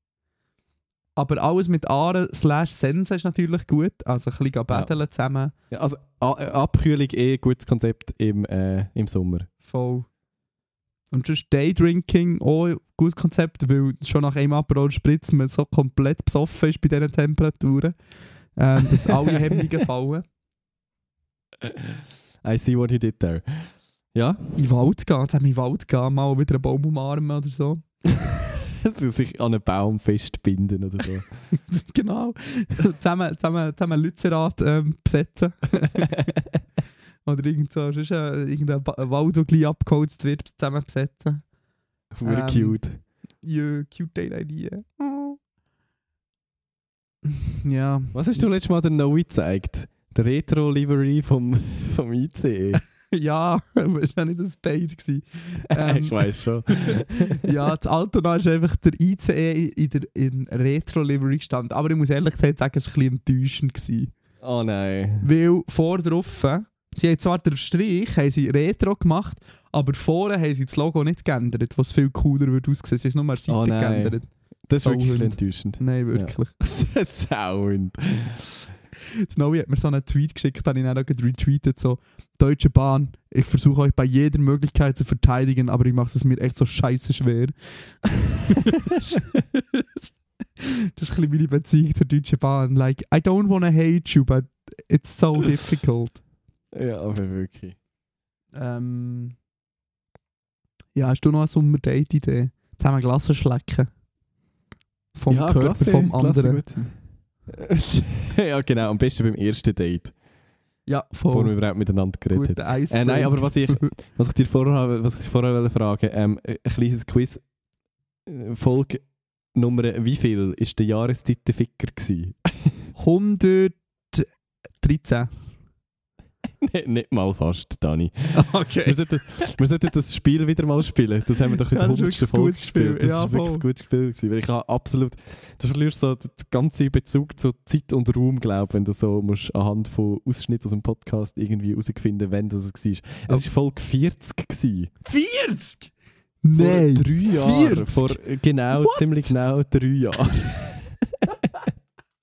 Aber alles mit Aare slash Sense ist natürlich gut. Also ein bisschen betteln zusammen. Ja, also A äh, Abkühlung eh ein gutes Konzept im, äh, im Sommer. Voll. Und sonst Daydrinking auch ein gutes Konzept, weil schon nach einem Aperol Spritz man so komplett besoffen ist bei diesen Temperaturen, ähm, dass alle Hemmungen fallen. I see what he did there. Ja, In den Wald gehen, zusammen in den Wald gehen, mal wieder einen Baum umarmen oder so. also sich an einen Baum festbinden oder so. genau. zusammen, zusammen, zusammen Lützerath ähm, besetzen. oder irgend so, sonst, äh, irgendein Wald, der gleich abgeholzt wird, zusammen besetzen. Hure Ähm, cute. Ja, cute date idee. Ja. Was hast du letztes Mal der Noe gezeigt? Der Retro-Livery vom, vom ICE. Ja, das war nicht ein Date. Gewesen. Ähm, ich weiß schon. ja, das Altona ist einfach der ICE in der in Retro-Livery gestanden. Aber ich muss ehrlich gesagt sagen, es war ein bisschen enttäuschend. Gewesen. Oh nein. Weil vor drauf, sie haben zwar den Strich haben sie Retro gemacht, aber vorne haben sie das Logo nicht geändert, was viel cooler würde aussehen. Sie haben es nur an der Seite Oh geändert. Das ist wirklich Sauhund. enttäuschend. Nein, wirklich. Sound. Snowy hat mir so einen Tweet geschickt, habe ich dann auch retweetet, so «Deutsche Bahn, ich versuche euch bei jeder Möglichkeit zu verteidigen, aber ich mache es mir echt so scheiße schwer.» Das ist ein bisschen meine Beziehung zur Deutschen Bahn. Like, I don't wanna hate you, but it's so difficult. Ja, aber wirklich. Ähm, ja, hast du noch eine Sommer-Date-Idee? Zusammen Glasse schlecken. Vom ja, Körper klasse, vom anderen. ja, genau. Am besten beim ersten Date, Ja, bevor wir voll. überhaupt miteinander geredet haben. Äh, nein, aber was ich, was ich dir vorher, was ich vorher wollte fragen, ähm, ein kleines Quiz. Folge Nummer, wie viel ist der Jahreszeitenficker gewesen? 113. nicht, nicht mal fast, Dani. Okay. Wir sollten, wir sollten das Spiel wieder mal spielen. Das haben wir doch in der Ja, das ist 100. wirklich ein Folge gutes Spiel. gespielt. Das Ja, ist wirklich ein gutes Spiel. Gewesen, weil ich habe absolut... Du verlierst so den ganzen Bezug zu Zeit und Raum, glaube wenn du so musst anhand von Ausschnitten aus dem Podcast irgendwie herausfinden, wann das war. Es war Folge 40. Gewesen. 40? Vor Nein. drei Jahren. 40? Vor äh, genau, What? ziemlich genau drei Jahren.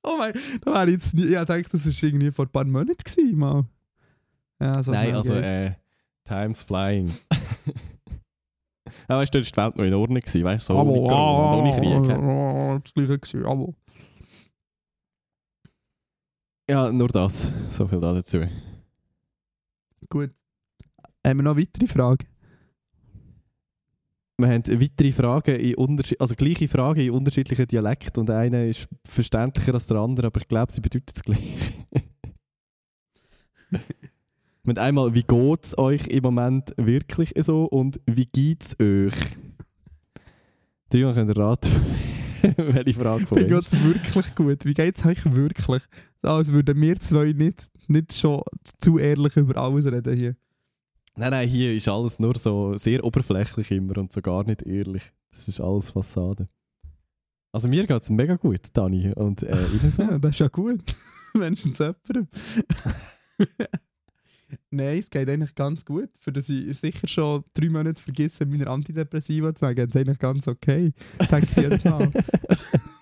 Oh mein, da ich jetzt nie, ich dachte, das war irgendwie vor ein paar Monaten gewesen, mal. Ja, so Nein, also äh, Time's flying. Aber weißt du, da war die Welt noch in Ordnung. Gewesen, weißt du, so ohne Corona, ohne Krieg. ah, Das gleiche gewesen, aber. Ja, nur das. So viel da dazu. Gut. Haben wir noch weitere Fragen? Wir haben weitere Fragen, in unterschied also gleiche Fragen in unterschiedlichen Dialekten und einer ist verständlicher als der andere, aber ich glaube, sie bedeuten das Gleiche. Haben einmal, wie geht es euch im Moment wirklich so und wie geht es euch? Dreimal könnt ihr raten, welche Frage von Mir euch. geht's wirklich gut. Wie geht's euch wirklich? Als würden wir zwei nicht, nicht schon zu ehrlich über alles reden hier. Nein, nein, hier ist alles nur so sehr oberflächlich immer und so gar nicht ehrlich. Das ist alles Fassade. Also mir geht es mega gut, Dani. Und äh? Ja, das ist ja gut. Wenigstens jemandem. Nein, es geht eigentlich ganz gut. Für das ich sicher schon drei Monate vergessen, meine Antidepressiva zu sagen, ist eigentlich ganz okay. Denke ich jedes Mal.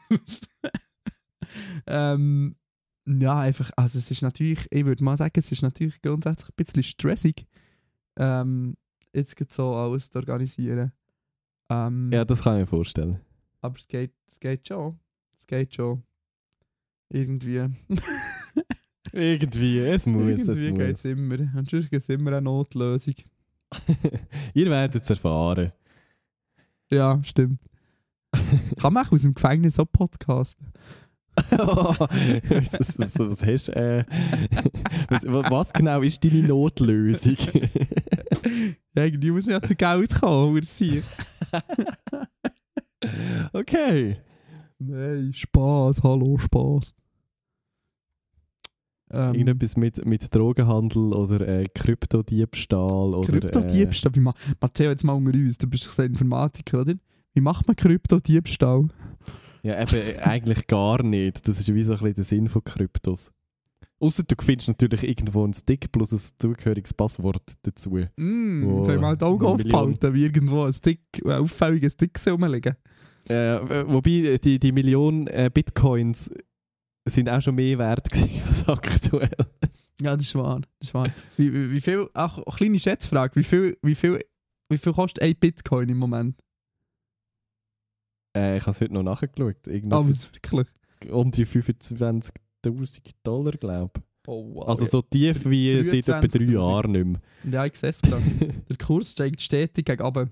ähm, ja, einfach, also es ist natürlich, ich würde mal sagen, es ist natürlich grundsätzlich ein bisschen stressig, ähm, jetzt geht so alles zu organisieren. Ähm, ja, das kann ich mir vorstellen. aber es geht, es geht schon. Es geht schon. Irgendwie. Irgendwie, es muss, Irgendwie es geht es muss. immer. Natürlich gibt es immer eine Notlösung. Ihr werdet es erfahren. Ja, stimmt. Kann man auch aus dem Gefängnis so podcasten? was, was, was, was hast du? Äh, was, was genau ist deine Notlösung? Ja, irgendwie muss ja zu Geld kommen, oder sie. okay. Nein, Spaß, hallo, Spaß. Ähm, Irgendetwas mit, mit Drogenhandel oder äh, Kryptodiebstahl oder. Kryptodiebstahl. Wie ma Matteo, jetzt mal unter uns, du bist doch so ein Informatiker, oder? Wie macht man Kryptodiebstahl? Äh, ja, eben äh, eigentlich gar nicht. Das ist wie so ein bisschen der Sinn von Kryptos. Außer du findest natürlich irgendwo einen Stick plus ein zugehöriges Passwort dazu. Mm, Wo soll ich mal die Augen aufhalten, wie irgendwo ein Stick, ein auffälliger Stick rumliegen? Äh, wobei die, die Million äh, Bitcoins sind auch schon mehr wert als aktuell. Ja, das ist wahr. Das ist wahr. Wie, wie, wie viel, auch eine kleine Schätzfrage, wie viel, wie viel, wie viel kostet ein Bitcoin im Moment? Äh, ich habe es heute noch nachgeschaut. Ah, Irgendetwas was wirklich? um die 25.000 Dollar, glaube ich. Oh, wow. Also so tief wie seit etwa drei 23.000. Jahren nicht mehr. Ja, ich sehe es gerade. Der Kurs steigt stetig gegen runter.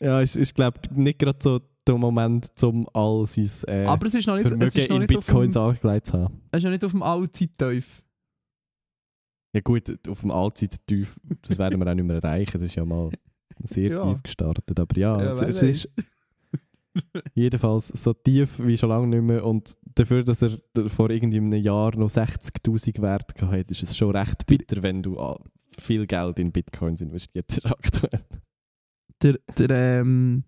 Ja, ist, ist glaube ich, nicht gerade so der Moment, um all sein äh, Aber es ist noch nicht, es Vermögen ist noch in dem, Bitcoins angelegt zu haben. es ist noch nicht auf dem Allzeittief. Ja gut, auf dem Allzeit-Tief, das werden wir auch nicht mehr erreichen. Das ist ja mal sehr Ja. tief gestartet. Aber ja, Ja, es, es ist jedenfalls so tief wie schon lange nicht mehr. Und dafür, dass er vor irgendwie einem Jahr noch 60'000 Wert gehabt hat, ist es schon recht bitter, wenn du viel Geld in Bitcoins investiert hast aktuell. Der, der ähm,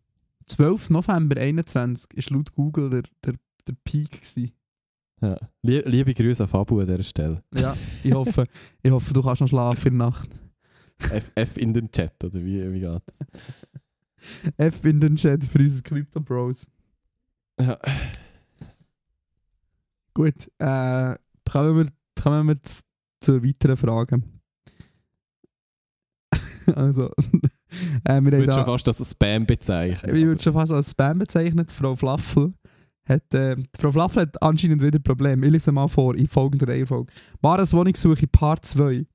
12. November 21 ist laut Google der, der, der Peak gewesen. Ja. Lie liebe Grüße an Fabu an dieser Stelle. Ja, ich hoffe, ich hoffe, du kannst noch schlafen in der Nacht. F, F in den Chat, oder wie, wie geht das? F in den Chat für unsere Crypto Bros. Ja. Gut, äh, kommen wir, kommen wir zur weiteren Frage. also, äh, Ich würde schon fast als Spam bezeichnen. ich würde schon fast als Spam bezeichnet. Frau Flaffel hat, äh, Frau Flaffel hat anscheinend wieder Probleme. Ich lese mal vor in folgender Reihenfolge. Wahres Wohnungssuche Part 2.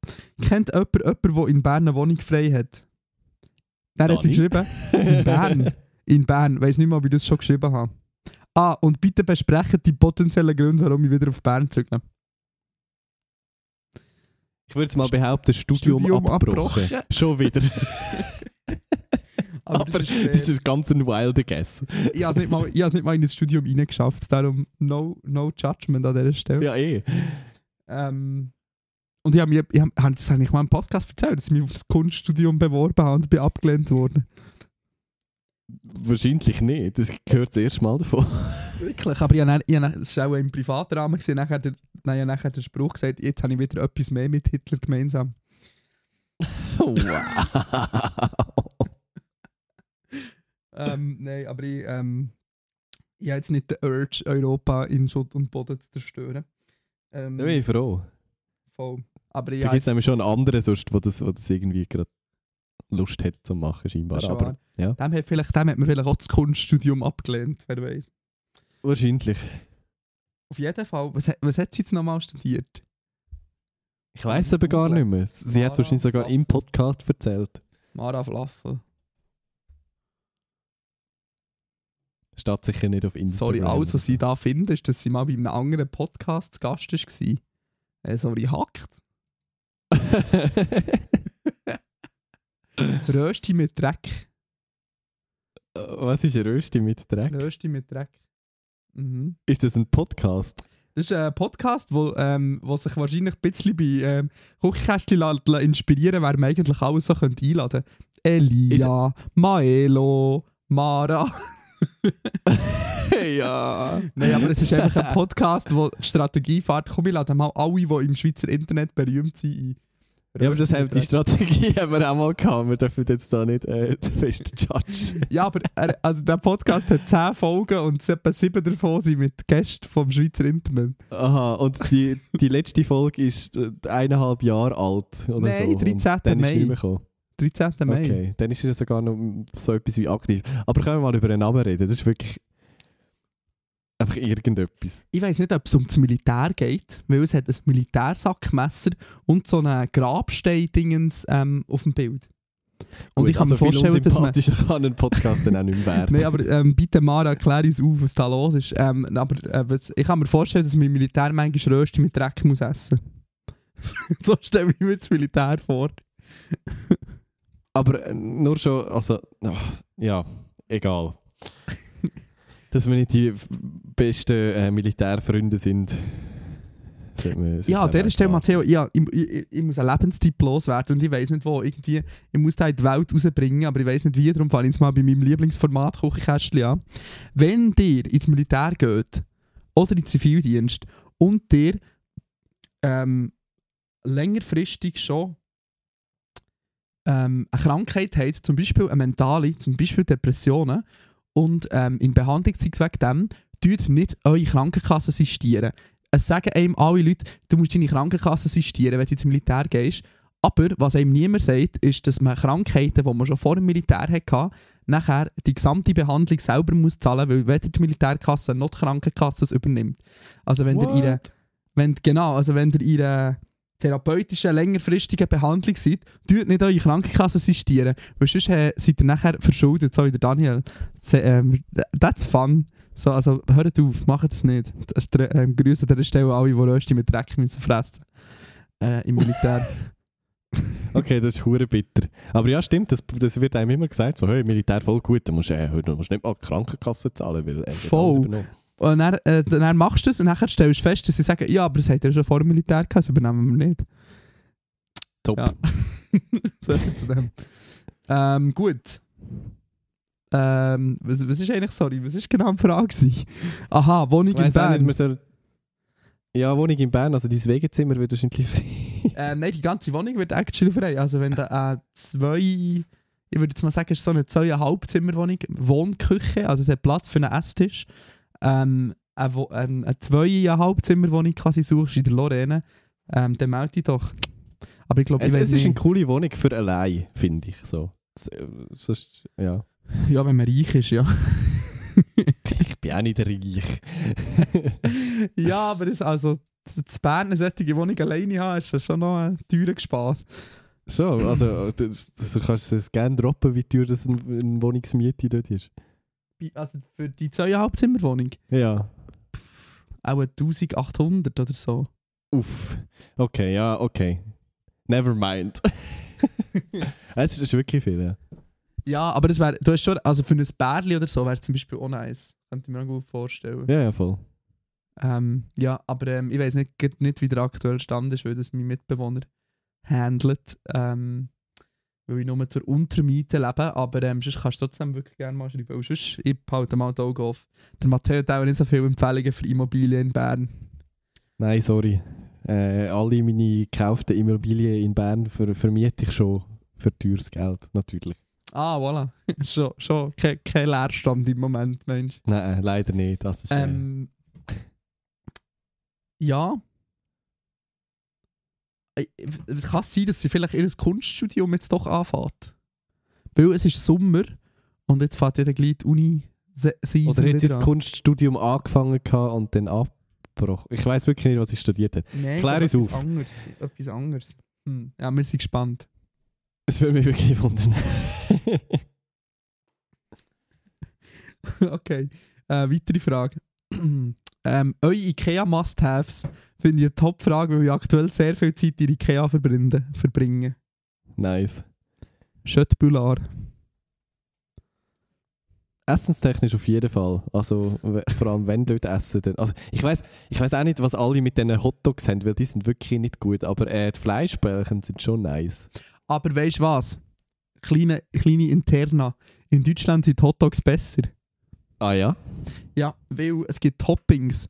Kennt jemand jemanden, der in Bern eine Wohnung frei hat? Dann hat sie geschrieben, in Bern. In Bern. Weiß nicht mal, ob ich das schon geschrieben habe. Ah, und bitte besprechen die potenziellen Gründe, warum ich wieder auf Bern zügle. Ich würde jetzt mal behaupten, Studium, Studium abgebrochen. Schon wieder. Aber, Aber das ist, das äh, ist ganz ein wilder Guess. ich habe es nicht, mal- ich nicht mal in das Studium reingeschafft. Darum no, no judgment an dieser Stelle. Ja, eh. Ähm, und ich habe mir, ich hab, hab das eigentlich mal im Podcast erzählt, dass ich mich auf das Kunststudium beworben habe und bin abgelehnt worden. Wahrscheinlich nicht. Das gehört das erste Mal davon. Wirklich, aber ich habe, ich habe, das war auch im privaten Rahmen, gewesen, nachher, der, nachher den Spruch gesagt, jetzt habe ich wieder etwas mehr mit Hitler gemeinsam. Wow. ähm, nein, aber ich, ähm, ich habe jetzt nicht den Urge, Europa in Schutt und Boden zu zerstören. Ähm, Da bin ich froh. voll. Aber Da ja, gibt es nämlich schon einen anderen, sonst, wo das, wo das irgendwie gerade Lust hat zu machen, scheinbar. Aber wahr. ja, dem, hat vielleicht, dem hat man vielleicht auch das Kunststudium abgelehnt, wer weiß. wahrscheinlich. Auf jeden Fall, was, hat- was hat sie jetzt nochmal studiert? Ich weiß aber gar nicht mehr. Sie hat es wahrscheinlich sogar im Waffel. Podcast erzählt. Mara Flaffel. Steht sicher nicht auf Instagram. Sorry, alles, was sie da finden, ist, dass sie mal bei einem anderen Podcast zu Gast war. Äh, sorry, hackt. Rösti mit Dreck. Was ist Rösti mit Dreck? Rösti mit Dreck. Mhm. Ist das ein Podcast? Das ist ein Podcast, wo, ähm, wo sich wahrscheinlich ein bisschen bei ähm, Küchenkästchen inspirieren wer man eigentlich alles so könnte einladen Elia, Maelo, Mara. ja. Nein, aber es ist einfach ein Podcast, wo die Strategie fährt. Komm, ich lade mal alle, die im Schweizer Internet berühmt sind, ein. Ja, aber das haben, die. Strategie haben wir auch mal gehabt. Wir dürfen jetzt da nicht äh, zu fest judgen. Ja, aber er, also der Podcast hat 10 Folgen und etwa 7 davon sind mit Gästen vom Schweizer Internet. Aha, und die, die letzte Folge ist äh, eineinhalb Jahre alt oder Nein, so. Und 13. Dann ist Mai. nicht mehr gekommen. 13. Mai. Okay, dann ist er sogar noch so etwas wie aktiv. Aber können wir mal über einen Namen reden? Das ist wirklich einfach irgendetwas. Ich weiß nicht, ob es um das Militär geht, weil es hat ein Militärsackmesser und so einen Grabstein-Dingens ähm, auf dem Bild. Und Gut, ich kann mir also viel vorstellen, dass man... kann ein Podcast dann auch nicht mehr. Nein, aber ähm, bitte Mara, erklär uns auf, was da los ist. Ähm, aber äh, ich kann mir vorstellen, dass man im Militär manchmal Rösti mit Dreck muss essen So stelle ich mir das Militär vor. Aber äh, nur schon, also, ja, egal. Dass wir nicht die besten äh, Militärfreunde sind. man Ja, an dieser Stelle, Matteo, ja, ich, ich, ich muss einen Lebenstipp loswerden und ich weiß nicht wo. Irgendwie, ich muss da in die Welt rausbringen, aber ich weiß nicht wie, darum fange ich jetzt mal bei meinem Lieblingsformat Küchenkästchen an. Wenn ihr ins Militär geht oder in den Zivildienst und ihr ähm, längerfristig schon ähm, eine Krankheit habt, zum Beispiel eine mentale, zum Beispiel Depressionen, und ähm, in Behandlung seid wegen dem, tut nicht eure Krankenkasse sistieren. Es sagen einem alle Leute, du musst deine Krankenkasse sistieren, wenn du ins Militär gehst. Aber was einem niemand sagt, ist, dass man Krankheiten, die man schon vor dem Militär hatte, nachher die gesamte Behandlung selber muss zahlen, weil weder die Militärkasse noch die Krankenkasse es übernimmt. Also wenn ihr What? ihre, wenn, genau, also wenn ihr ihre therapeutische, längerfristige Behandlung seid, tut nicht eure Krankenkasse sistieren, weil sonst äh, seid ihr nachher verschuldet, so wie der Daniel. Se, ähm, that's fun. So, also hört auf, macht das nicht. Das ist der, ähm, Grüße an dieser Stelle alle, die Rösti mit Dreck müssen fressen äh, im Militär. Okay, das ist hure bitter. Aber ja, stimmt, das, das wird einem immer gesagt, so, hey, Militär voll gut, du musst, äh, du musst nicht mal Krankenkasse zahlen, weil er wird Voll. Und dann, äh, dann machst du es und dann stellst du fest, dass sie sagen, ja, aber das hat er schon vor dem Militär gehabt, das übernehmen wir nicht. Top. Ja. so zu dem. Ähm, gut. Ähm, was, was ist eigentlich, sorry, was ist genau die Frage? Aha, Wohnung Ich in nicht, Bern. man soll... Ja, Wohnung in Bern, also dein Wegezimmer wird wahrscheinlich frei. Ähm, nein, die ganze Wohnung wird actually frei. Also wenn du äh, zwei, ich würde jetzt mal sagen, es ist so eine zweieinhalb Zimmerwohnung, Wohnküche, also es hat Platz für einen Esstisch. Ähm, eine, ein- eine zweieinhalb Zimmerwohnung quasi suchst in der Lorraine, ähm, dann melde dich doch. Aber ich glaube, ich Es, es ist eine coole Wohnung für allein, finde ich. So. Äh, Sonst, ja. Ja, wenn man reich ist, ja. Ich bin auch nicht reich. ja, aber das, also, zu Bern eine solche Wohnung alleine haben, ist schon noch ein teurer Spaß. Schon, also du, du kannst es gerne droppen, wie teuer das eine Wohnungsmiete dort ist. Also für die zweieinhalb Zimmerwohnung Ja. auch 1800 oder so. Uff. Okay, ja, okay. Never mind. es ist wirklich viel, ja. Ja, aber das wäre, du hast schon, also für ein Bärli oder so wäre es zum Beispiel auch nice. Könnte ich mir auch gut vorstellen. Ja, ja, voll. Ähm, ja, aber ähm, ich weiß nicht, nicht, wie der aktuelle Stand ist, weil das mein Mitbewohner handelt. Ähm, weil ich nur zur Untermiete lebe, aber ähm, sonst kannst du trotzdem wirklich gerne mal schreiben. Und sonst, ich halte mal die Augen auf. Der Matteo hat auch nicht so viele Empfehlungen für Immobilien in Bern. Nein, sorry. Äh, alle meine gekauften Immobilien in Bern ver vermiete ich schon für teures Geld, natürlich. Ah, voilà. schon, schon kein, kein Leerstand im Moment, Mensch. Nein, äh, leider nicht. Das ist, äh, Ähm, ja. Äh, Es kann sein, dass sie vielleicht ihr Kunststudium jetzt doch anfängt. Weil es ist Sommer und jetzt fährt ja dann gleich die Uni se- Season Oder hat sie das an. Kunststudium angefangen und dann abgebrochen? Ich weiß wirklich nicht, was sie studiert hat. Nein, Klär uns etwas auf. Anderes, etwas anderes. Hm. Ja, wir sind gespannt. Es würde mich wirklich wundern. okay. Äh, weitere Frage. ähm, eure IKEA Must-Haves finde ich eine Top-Frage, weil ich aktuell sehr viel Zeit in IKEA verbringe. verbringe. nice. Schött Bular. Essenstechnisch auf jeden Fall. Also vor allem wenn dort essen. Dann, also ich weiß ich auch nicht, was alle mit diesen Hotdogs haben, weil die sind wirklich nicht gut. Aber äh, die Fleischbällchen sind schon nice. Aber weißt du was? Kleine, kleine Interna. In Deutschland sind Hotdogs besser. Ah ja? Ja, weil es gibt Toppings.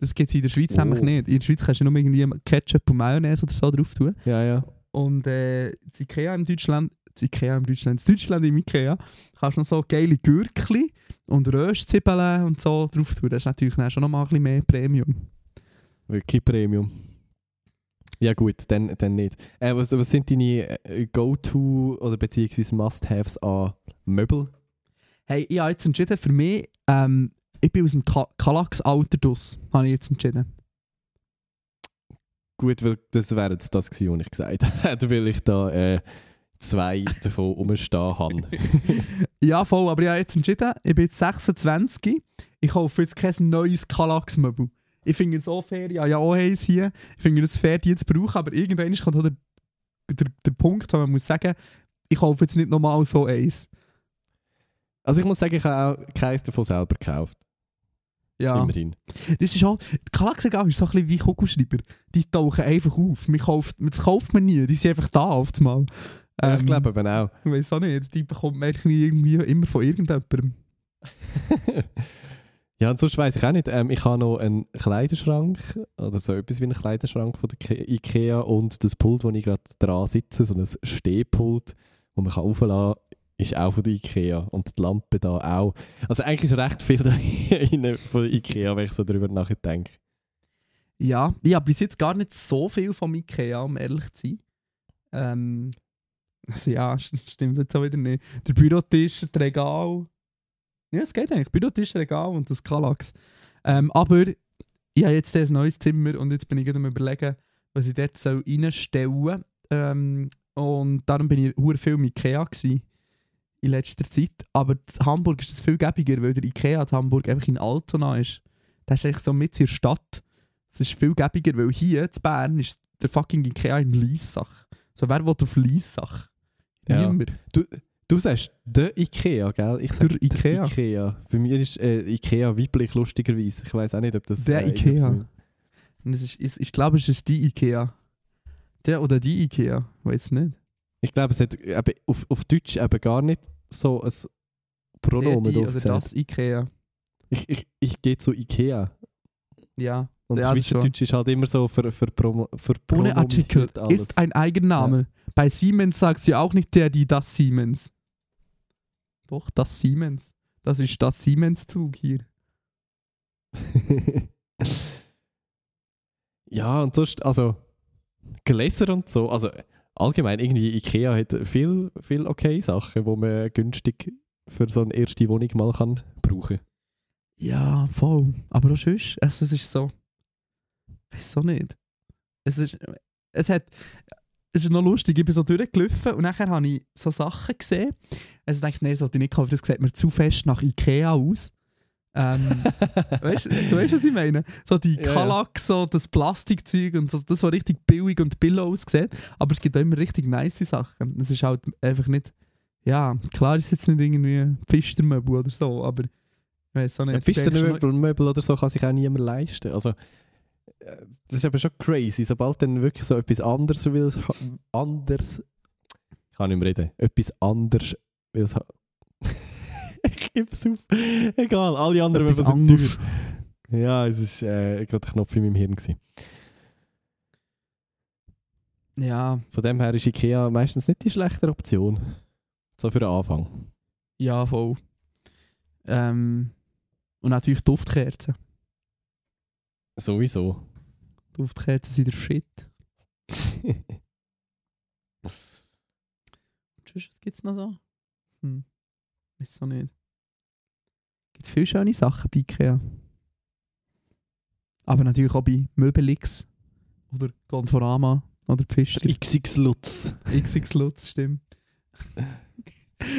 Das gibt es in der Schweiz Oh. nämlich nicht. In der Schweiz kannst du nur irgendwie Ketchup und Mayonnaise oder so drauf tun. Ja, ja. Und äh, das Ikea im Deutschland, das Ikea im Deutschland, das Deutschland im Ikea, kannst du noch so geile Gürkli und Röstzwiebeln und so drauf tun. Das ist natürlich dann schon noch mal ein bisschen mehr Premium. Wirklich Premium. Ja gut, dann, dann nicht. Äh, was, was sind deine äh, Go-To oder beziehungsweise Must-Haves an Möbel? Hey, ich habe jetzt entschieden, für mich, ähm, ich bin aus dem Ka Kallax-Alter draus, habe ich jetzt entschieden. Gut, weil das wäre jetzt das gewesen, was ich gesagt hätte, weil ich da äh, zwei davon rumstehen habe. Ja, voll, aber ich habe jetzt entschieden, ich bin jetzt 26, ich kaufe jetzt kein neues Kallax-Möbel. Ich finde es so fair, ja, ja auch eins hier, ich finde es fair, die zu brauchen, aber irgendwann kommt auch der, der, der Punkt, wo man muss sagen, ich kaufe jetzt nicht nochmal so eins. Also ich muss sagen, ich habe auch keins davon selber gekauft. Ja. Immerhin. Das ist auch, die Kallax-Regale ist so ein bisschen wie Kugelschreiber. Die tauchen einfach auf. Man kauft, das kauft man nie, die sind einfach da auf einmal. Ja, Ähm, ich glaube eben auch. Ich weiß auch nicht, die bekommt man irgendwie immer von irgendjemandem. ja, und sonst weiss ich auch nicht. Ähm, ich habe noch einen Kleiderschrank, oder so etwas wie einen Kleiderschrank von der Ke- Ikea und das Pult, wo ich gerade dran sitze, so ein Stehpult, wo man kann aufladen kann, ist auch von der Ikea. Und die Lampe da auch. Also eigentlich ist recht viel da von der Ikea, wenn ich so darüber nachdenke. Ja, ich habe bis jetzt gar nicht so viel von Ikea, um ehrlich zu sein. Ähm, also ja, st- stimmt jetzt auch wieder nicht. Der Bürotisch, das Regal. Ja, es geht eigentlich. Bürotisch, Regal und das Kallax. Ähm, aber ich habe jetzt ein neues Zimmer und jetzt bin ich gerade am überlegen, was ich dort reinstellen soll. Ähm, und darum bin ich hure viel im Ikea gewesen in letzter Zeit. Aber in Hamburg ist es viel gäbiger, weil der Ikea in Hamburg einfach in Altona ist. Das ist eigentlich so mit in der Stadt. Es ist viel gäbiger, weil hier in Bern ist der fucking Ikea in Liessach. So, wer will auf Liessach? Ja. Niemand. Du sagst der Ikea, gell? Ich sag Der Ikea. Ikea. Bei mir ist äh, Ikea weiblich, lustigerweise. Ich weiß auch nicht, ob das... Der äh, Ikea. es ist, ich, ich glaube, es ist die Ikea. Der oder die Ikea, weiß nicht. Ich glaube, es hat eben auf, auf Deutsch eben gar nicht so ein Pronomen Der, die oder aufgezählt. das Ikea. Ich, ich, ich gehe zu Ikea. Ja. Und Ja, Schweizerdeutsch ist halt immer so für, für, Promo, für Ohne Artikel. alles. Ist ein Eigenname. Bei Siemens sagst du ja auch nicht der, die, das Siemens. Doch, das Siemens. Das ist das Siemens-Zug hier. ja, und sonst, also Gläser und so, also allgemein irgendwie Ikea hat viel, viel okay Sachen, wo man günstig für so eine erste Wohnung mal kann brauchen. Ja, voll. Aber auch sonst, also es ist so. Weiß auch nicht. Es ist. Es hat. Es ist noch lustig, ich bin so durchgelaufen und nachher habe ich so Sachen gesehen. Also ich dachte, nein, sollte ich nicht das sieht mir zu fest nach Ikea aus. Ähm, weißt, du weißt, was ich meine? So die Ja. Kallax, so das Plastikzeug und so, das, was richtig billig und billig aussieht. Aber es gibt auch immer richtig nice Sachen. Es ist halt einfach nicht. Ja, klar ist es jetzt nicht irgendwie Pfistermöbel oder so, aber ich weiß auch nicht. Ein Pfistermöbel Möbel oder so kann sich auch niemand leisten. Also, äh, das ist aber schon crazy. Sobald dann wirklich so etwas anderes will, anders. Ich kann nicht mehr reden. Etwas anderes will es haben. Ich gebe es auf. Egal, alle anderen Etwas anderes. teuer. Ja, es ist äh, gerade ein Knopf in meinem Hirn. Gewesen. Ja, Von dem her ist Ikea meistens nicht die schlechtere Option. So für den Anfang. ja, voll. Ähm, und natürlich Duftkerzen. Sowieso. Duftkerzen sind der Shit. Und sonst, was gibt es noch so? Hm. Weiß auch nicht. Gibt viele schöne Sachen bei Ikea. Aber natürlich auch bei Möbelix oder Conforama oder Pfister. XX Lutz. XX Lutz, stimmt.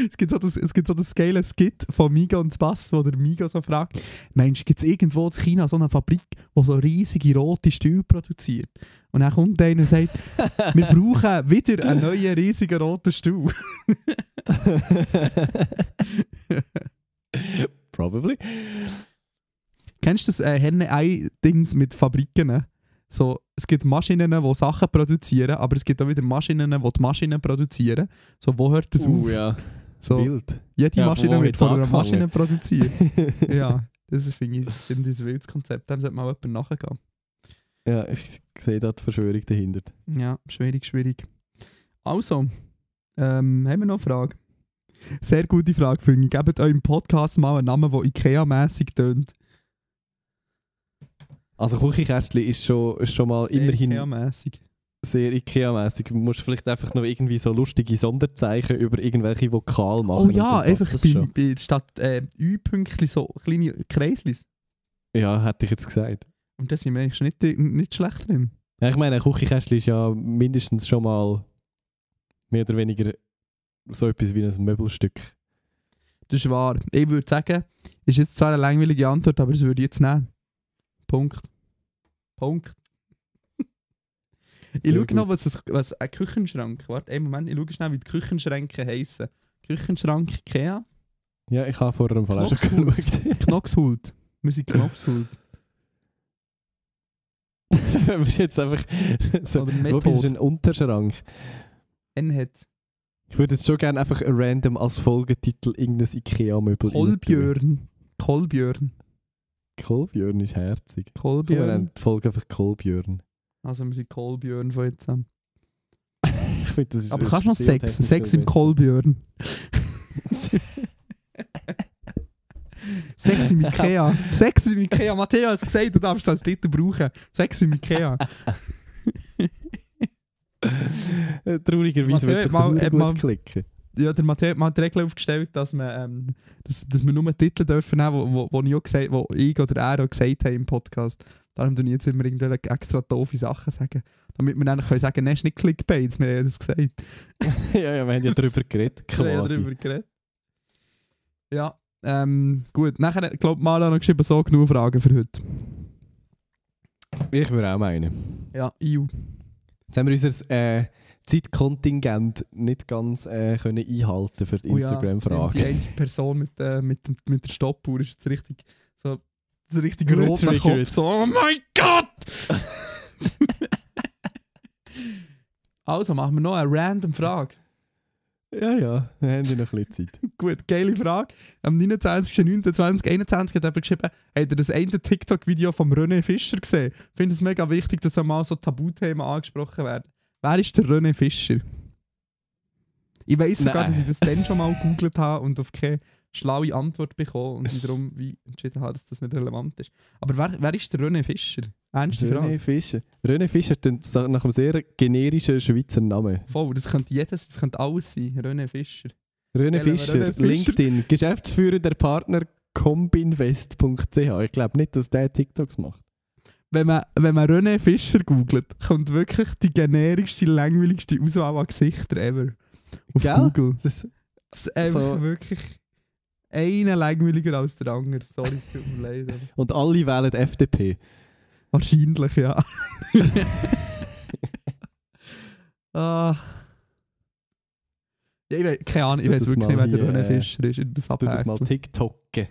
es gibt so das, es gibt so das geile Skit von Miga und Bass, wo der Miga so fragt, Mensch, gibt es irgendwo in China so eine Fabrik, die so riesige rote Stühle produziert? Und dann kommt einer und sagt, wir brauchen wieder einen neuen riesigen roten Stuhl. Probably. Kennst du das äh, Henne-Ei-Dings mit Fabriken? So, es gibt Maschinen, die Sachen produzieren, aber es gibt auch wieder Maschinen, die die Maschinen produzieren. So, wo hört das Uh, auf? ja. So, Wild. jede Ja, Maschine wird von einer? Maschine produziert. ja, das ist, finde ich, finde ich ein wildes Konzept. Dem sollte mal jemand nachgehen. ja, ich sehe da die Verschwörung dahinter. Ja, schwierig, schwierig. Also, ähm, haben wir noch eine Frage? Sehr gute Frage, finde ich. Gebt eurem Podcast mal einen Namen, der Ikea-mässig tönt. Also Küchenkästchen ist schon, ist schon mal Sehr immerhin Ikea-mässig. sehr Ikea-mäßig. Du musst vielleicht einfach noch irgendwie so lustige Sonderzeichen über irgendwelche Vokale machen. Oh ja, einfach das bei, bei, statt äh, Ü-Pünktchen so kleine Kreislis. Ja, hätte ich jetzt gesagt. Und da sind wir eigentlich nicht, nicht schlecht drin. Ja, ich meine, ein Küchenkästchen ist ja mindestens schon mal mehr oder weniger so etwas wie ein Möbelstück. Das ist wahr. Ich würde sagen, ist jetzt zwar eine langweilige Antwort, aber das würde ich jetzt nehmen. Punkt. Punkt. ich schaue noch, was, es, was ein Küchenschrank. Warte, einen Moment, ich schaue schnell, wie die Küchenschränke heissen. Küchenschrank Ikea. Ja, ich habe vorher im Fall auch schon geschaut. Knoxhult. Wir sind Knopshult. Wenn wir jetzt einfach so, Oder Wobei, das ist Method. ein Unterschrank. N hat Ich würde jetzt schon gerne einfach random als Folgetitel irgendein Ikea-Möbel Kolbjörn. Kolbjörn. Kolbjörn ist herzig. Komm, wir Kolbjörn. nennen die Folge einfach Kolbjörn. Also wir sind Kolbjörn von jetzt an. Ich finde, das ist Aber kannst du noch Sex? Sex im. Kolbjörn. Sex im Ikea. Sex im Ikea. Matteo hat es gesagt, du darfst es als Titel brauchen. Sex im Ikea. Äh, Traurigerweise wird es mal- hat gut mal- klicken. Ja, der Matteo hat mal die Regel aufgestellt, dass, man, ähm, dass, dass wir nur Titel dürfen nehmen, wo, wo, wo, ich, auch gesagt, wo ich oder er auch gesagt haben im Podcast. Darum tue ich jetzt immer irgendwelche extra doofe Sachen sagen. Damit wir dann können sagen, nein, ist nicht Clickbait, wir haben das gesagt. ja, ja, wir haben ja darüber geredet, Wir haben ja quasi. darüber geredet. Ja, ähm, gut. Nachher, glaube ich, Mala noch geschrieben, so genug Fragen für heute. Ich würde auch meinen. Ja, EU. Jetzt haben wir unser äh, Zeitkontingent nicht ganz äh, können einhalten für die Oh ja, Instagram-Frage. Die eine Person mit, äh, mit, mit der Stoppuhr ist jetzt richtig so das richtig rot im Kopf. So, oh mein Gott! also, machen wir noch eine random Frage. Ja, ja, wir haben ja noch ein bisschen Zeit. Gut, geile Frage. Am 29.09.2021 hat jemand geschrieben, habt ihr das eine TikTok-Video von René Fischer gesehen? Ich finde es mega wichtig, dass mal so Tabuthemen angesprochen werden. Wer ist der René Fischer? Ich weiss sogar, dass ich das dann schon mal gegoogelt habe und auf keine schlaue Antwort bekommen und ich darum wie entschieden habe, dass das nicht relevant ist. Aber wer, wer ist der René Fischer? Ernste René Frage. Fischer. René Fischer klingt nach einem sehr generischen Schweizer Namen. Voll, das könnte jedes, das könnte alles sein. René Fischer. René Fischer, René Fischer? LinkedIn, Geschäftsführer der Partner combinvest.ch. Ich glaube nicht, dass der TikToks macht. wenn man, wenn man René Fischer googelt, kommt wirklich die generischste, langweiligste Auswahl an Gesichtern ever. Auf Gell? Google. Das, Das ist einfach So. wirklich einer langweiliger als der andere. Sorry, es tut mir leid. und alle wählen FDP. Wahrscheinlich, ja. ah. Ja, ich weiß, keine Ahnung, ich weiß wirklich nicht, wer der René äh, Fischer ist. Das Tu das mal. TikToken.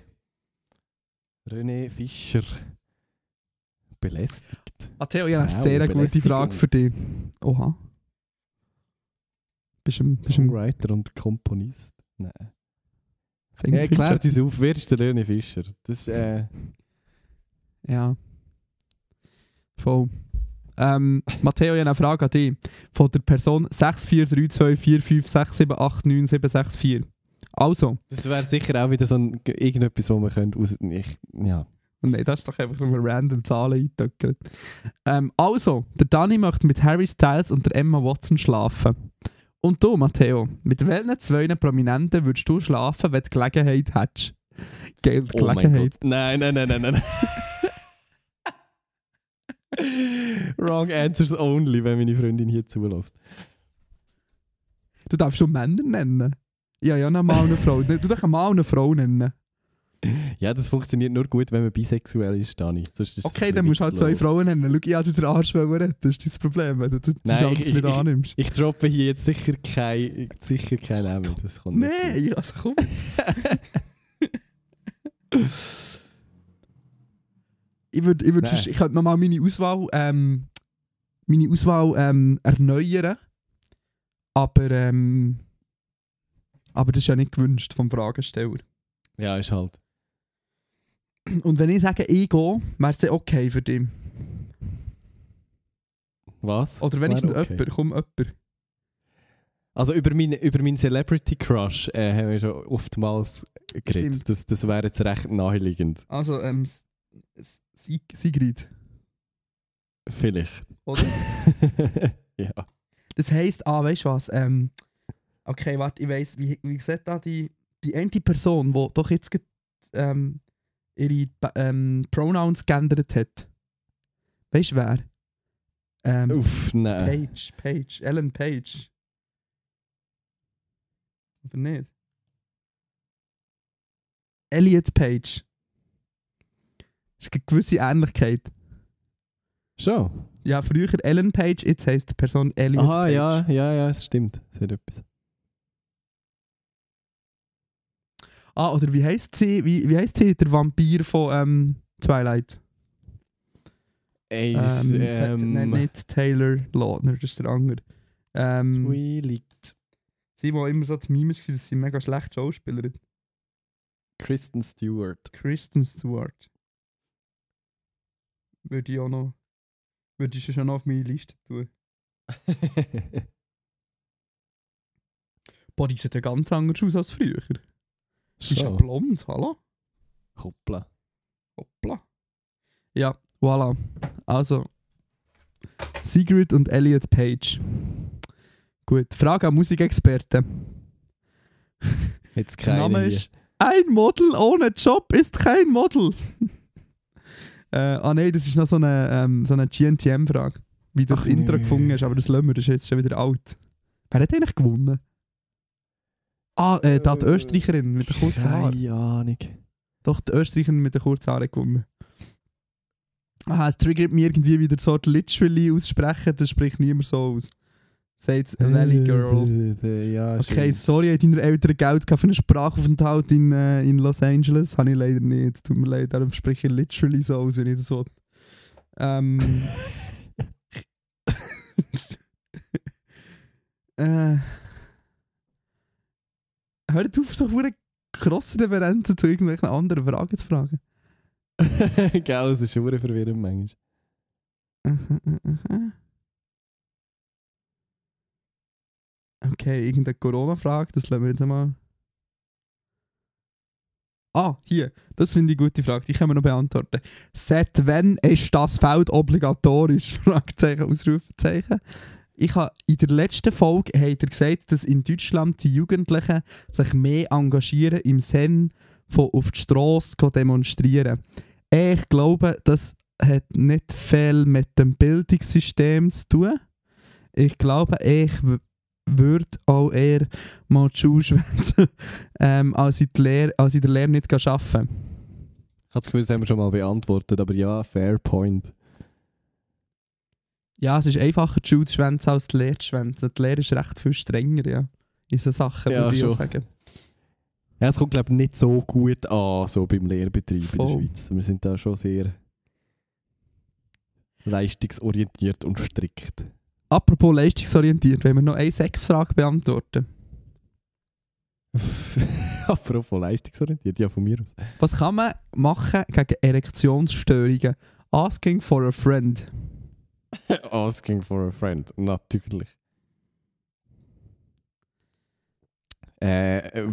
René Fischer. Belästigt. Matteo, ich habe eine sehr gute. Frage für dich. Oha. Bist du bist du Songwriter und Komponist. Nein. Ja, klärt uns auf, wer ist der René Fischer? Das äh, Ja. Voll. Ähm, Matteo, ich habe eine Frage an dich. Von der Person 64324567899764. Also, das wäre sicher auch wieder so ein, irgendetwas, wo man könnte aus... Ich, ja. nein, das ist doch einfach nur random Zahlen eingetöckelt. Ähm, also, der Dani möchte mit Harry Styles und der Emma Watson schlafen. Und du, Matteo, mit welchen zwei Prominenten würdest du schlafen, wenn du Gelegenheit hättest? Geil, Oh Gelegenheit. Nein, nein, nein, nein, nein. Wrong answers only, wenn meine Freundin hier zulässt. Du darfst schon Männer nennen. Ja, ja, noch mal eine Frau. Du darfst mal eine Frau nennen. Ja, das funktioniert nur gut, wenn man bisexuell ist, Dani. Sonst ist Okay, dann musst du halt zwei. Frauen nennen. Schau, ich hatte den Arsch retten. Das ist das Problem, wenn du die Nein, Chance ich- ich- nicht ich- annimmst. Ich droppe hier jetzt sicher kein, sicher kein Namen. Das kommt nicht. Nein, also komm. Ich würde, ich, würd sonst- ich könnte nochmal meine Auswahl, ähm, meine Auswahl ähm, erneuern. Aber, ähm, aber das ist ja nicht gewünscht vom Fragesteller. Ja, ist halt. Und wenn ich sage, ich gehe, wäre es okay für dich. Was? Oder wenn ich Wäre nicht jemand, komm jemand. Also über meinen über meinen Celebrity Crush äh, haben wir schon oftmals geredet. Stimmt. Das, das wäre jetzt recht naheliegend. Also, ähm, Sig Sigrid, Vielleicht. oder? ja. Das heisst, ah, weißt du was? Ähm, okay, warte, ich weiss, wie, wie sieht da die, die eine Person, die doch jetzt ähm, ihre ähm, Pronouns geändert hat? Weißt du wer? Ähm, Uff, nein. Page, Page, Ellen Page. Oder nicht? Elliot Page. ist eine gewisse Ähnlichkeit. Schon? Ja, früher Ellen Page, jetzt heisst die Person Elliot Aha, Page. ja, ja, ja, es stimmt. Es hat etwas. Ah, oder wie heisst sie? Wie, wie heisst sie? Der Vampir von ähm, Twilight. Ey, Ähm, ähm, nein, nicht Taylor Lautner, das ist der andere. Ähm, Twilight. sie, die immer so das Meme war, dass sie mega schlecht Schauspielerin. Kristen Stewart. Kristen Stewart. Würde ich auch noch. Würde ich schon noch auf meine Liste tun. Boah, die sieht ja ganz anders aus als früher. Die ist ja blond, hallo? Hoppla. Hoppla. Ja, voilà. Also, Sigrid und Elliot Page. Gut, Frage an Musikexperten. Jetzt keine Name hier. ist Ein Model ohne Job ist kein Model. äh, ah nein, das ist noch so eine, ähm, so eine GNTM-Frage. Wie du Ach das Intro nee. gefunden hast, aber das lassen wir, das ist jetzt schon wieder alt. Wer hat eigentlich gewonnen? Ah, äh, da die Äh, Österreicherin mit den kurzen Haaren. Keine Ahnung. Doch, die Österreicherin mit den kurzen Haaren gewonnen. Aha, es triggert mich irgendwie wieder so Litschwilli aussprechen, das spricht niemand so aus. Sagt's Valley Girl. Äh, Ja, Okay, sorry, hat deine Eltern Geld für einen Sprachaufenthalt in, äh, in Los Angeles? Habe ich leider nicht. Tut mir leid, darum spreche ich literally so aus, wenn ich das will. Ähm. äh. Hört auf, so eine krasse Referenzen zu irgendwelchen anderen Fragen zu fragen. Gell, es ist schon verwirrend manchmal. Okay, irgendeine Corona-Frage, das lassen wir jetzt einmal. Ah, hier, das finde ich eine gute Frage, die können wir noch beantworten. Seit wann ist das Feld obligatorisch? Fragezeichen, Ausrufezeichen. Ich habe in der letzten Folge hat er gesagt, dass in Deutschland die Jugendlichen sich mehr engagieren im Sinn von auf die Straße demonstrieren. Ich glaube, das hat nicht viel mit dem Bildungssystem zu tun. Ich glaube, ich würde auch eher mal die Schule ähm, als, als in der Lehre nicht arbeiten. Ich habe das Gefühl, das haben wir schon mal beantwortet, aber ja, fair point. Ja, es ist einfacher, die Schule zu schwänzen, als die Lehre zu schwänzen. Die Lehre ist recht viel strenger, ja. In so Sachen, Ja, würde ich schon. sagen. Ja, es kommt, glaube ich, nicht so gut an, so beim Lehrbetrieb in Voll. der Schweiz. Wir sind da schon sehr leistungsorientiert und strikt. Apropos leistungsorientiert, wenn wir noch eine Sexfrage beantworten. Apropos leistungsorientiert, ja, von mir aus. Was kann man machen gegen Erektionsstörungen? Asking for a friend. Asking for a friend, natürlich. Äh,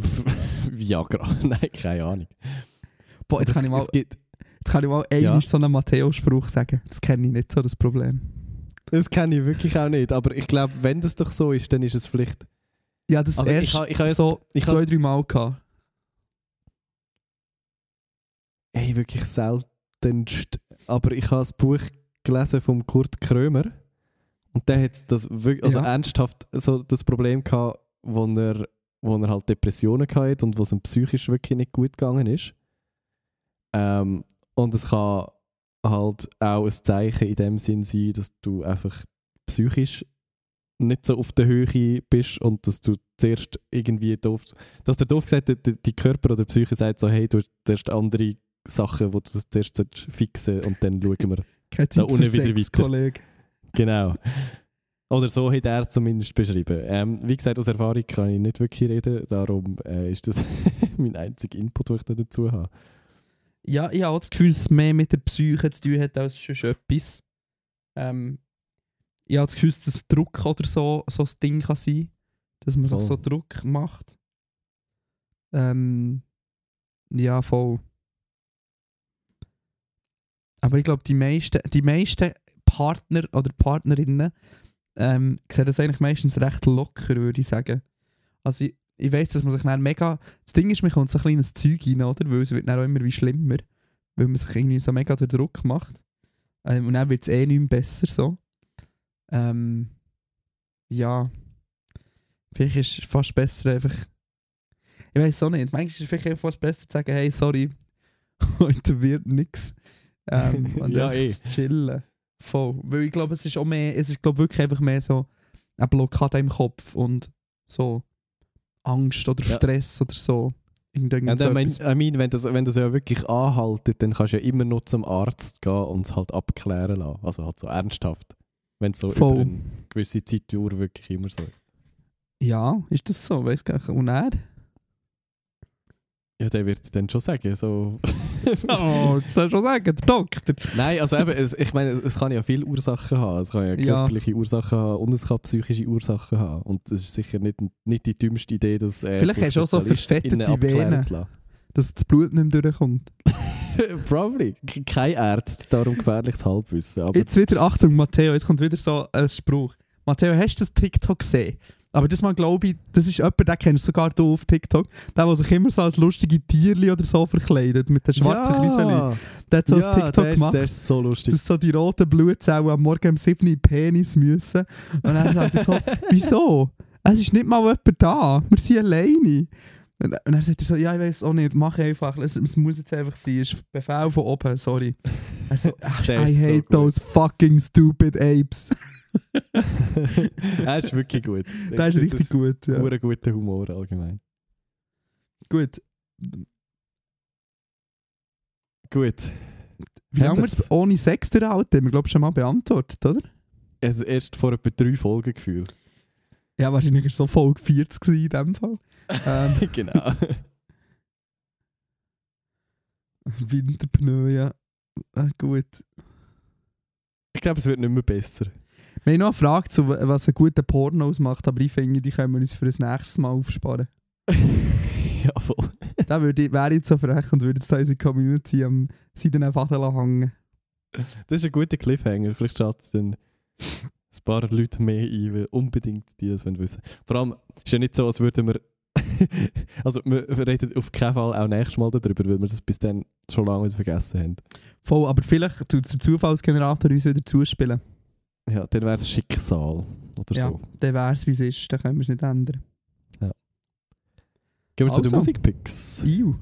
Viagra. Nein, keine Ahnung. Boah, jetzt Das- kann ich mal, Es gibt, jetzt kann ich mal Ja. einmal so einen Matteo-Spruch sagen. Das kenne ich nicht so, das Problem. das kenne ich wirklich auch nicht, aber ich glaube, wenn das doch so ist, dann ist es vielleicht... Ja, das Also ich erst ha- ich ha jetzt- so ich zwei, drei Mal gehabt. Hey, wirklich seltenst. Aber ich habe das Buch gelesen von Kurt Krömer und der hat das wirklich, also Ja. ernsthaft so das Problem gehabt, wo er, wo er halt Depressionen hatte und wo es ihm psychisch wirklich nicht gut gegangen ist. Ähm, und es kann halt auch ein Zeichen in dem Sinn sein, dass du einfach psychisch nicht so auf der Höhe bist und dass du zuerst irgendwie doof, dass der doof gesagt der, die Körper oder die Psyche sagt so, hey, du hast zuerst andere Sachen, die du zuerst solltest fixen und dann schauen wir. Keine Da Zeit für unten wieder Sex, weiter. Kollege. Genau. Oder so hat er es zumindest beschrieben. Ähm, wie gesagt, aus Erfahrung kann ich nicht wirklich reden, darum äh, ist das mein einziger Input, den ich da dazu habe. Ja, ich habe das Gefühl, dass es mehr mit der Psyche zu tun hat als schon etwas. Ähm, ich habe das Gefühl, dass das Druck oder so, so ein Ding kann sein Dass man sich so Druck macht. Ähm, ja, voll. Aber ich glaube, die meisten, die meisten Partner oder Partnerinnen ähm, sehen das eigentlich meistens recht locker, würde ich sagen. Also ich, ich weiss, dass man sich dann mega... Das Ding ist, man kommt so ein kleines Zeug rein, oder? Weil es wird dann auch immer wie schlimmer. Weil man sich irgendwie so mega den Druck macht. Ähm, und dann wird es eh nicht mehr besser so. Ähm, ja. Vielleicht ist es fast besser einfach... Ich weiß auch nicht. Manchmal ist es vielleicht fast besser zu sagen, hey, sorry, heute wird nix. Ähm, und Ja, einfach eh. chillen. Voll. Weil ich glaube, es ist auch mehr, es ist glaube wirklich einfach mehr so eine Blockade im Kopf und so Angst oder Ja. Stress oder so. Ja, so I mean, etwas. I mean, wenn, das, wenn das ja wirklich anhaltet, dann kannst du ja immer noch zum Arzt gehen und es halt abklären lassen. Also halt so ernsthaft. Wenn es so Voll. über eine gewisse Zeitdauer wirklich immer so ist. Ja, ist das so? Weißt du gar nicht. Und er? Ja, der wird dann schon sagen, so... Oh, das soll schon sagen, der Doktor. Nein, also eben, es, ich meine, es, es kann ja viele Ursachen haben. Es kann ja Ja. körperliche Ursachen haben und es kann psychische Ursachen haben. Und das ist sicher nicht, nicht die dümmste Idee, das äh, Vielleicht hast du auch so verfettete Venen. Dass das Blut nicht mehr durchkommt. Probably. Kein Arzt, darum gefährliches Halbwissen. Aber Jetzt wieder, Achtung, Matteo, jetzt kommt wieder so ein Spruch. Matteo, hast du das TikTok gesehen? Aber das mal glaube ich, das ist jemand, den kennst sogar du auf TikTok. Der, der sich immer so als lustige Tierli oder so verkleidet, mit den schwarzen Kriseli. Der hat so ja, ein TikTok der ist, gemacht. Der ist so lustig. dass so die roten Blutzellen am Morgen um 7 Uhr Penis müssen. Und dann sagt er so, wieso? Es ist nicht mal jemand da, wir sind alleine. Und dann sagt er so, ja, ich weiß auch nicht, mach einfach, es, es muss jetzt einfach sein, es ist Befehl von oben, sorry. Er so, Der I so hate gut. those fucking stupid apes. er ist wirklich gut. Der ist richtig gut, ja. Ein guter Humor allgemein. Gut. Gut. Wie lange wir es ohne Sex durchhalten, haben wir glaube schon mal beantwortet, oder? Also erst vor etwa drei Folgen gefühlt. Ja, wahrscheinlich war es so Folge 40 gewesen in dem Fall. Ähm, genau. Winterpneu, ja. Äh, gut. Ich glaube, es wird nicht mehr besser. Wir haben noch eine Frage, zu, was ein guter Porno ausmacht, aber ich finde, die können wir uns für das nächste Mal aufsparen. ja, voll. da würde ich, wäre ich jetzt so frech und würde jetzt da unsere Community am seidenen Faden hängen. Das ist ein guter Cliffhanger. Vielleicht schaut es dann ein paar Leute mehr ein, weil unbedingt die das wollen wissen Vor allem ist ja nicht so, als würden wir. also, wir reden auf keinen Fall auch nächstes Mal darüber, weil wir das bis dann schon lange vergessen haben. Voll, aber vielleicht tut der Zufallsgenerator uns wieder zuspielen. Ja, dann wäre es Schicksal oder Ja. so. Dann wäre es, wie es ist, dann können wir es nicht ändern. Gehen wir zu den Also. Musikpicks. Iu.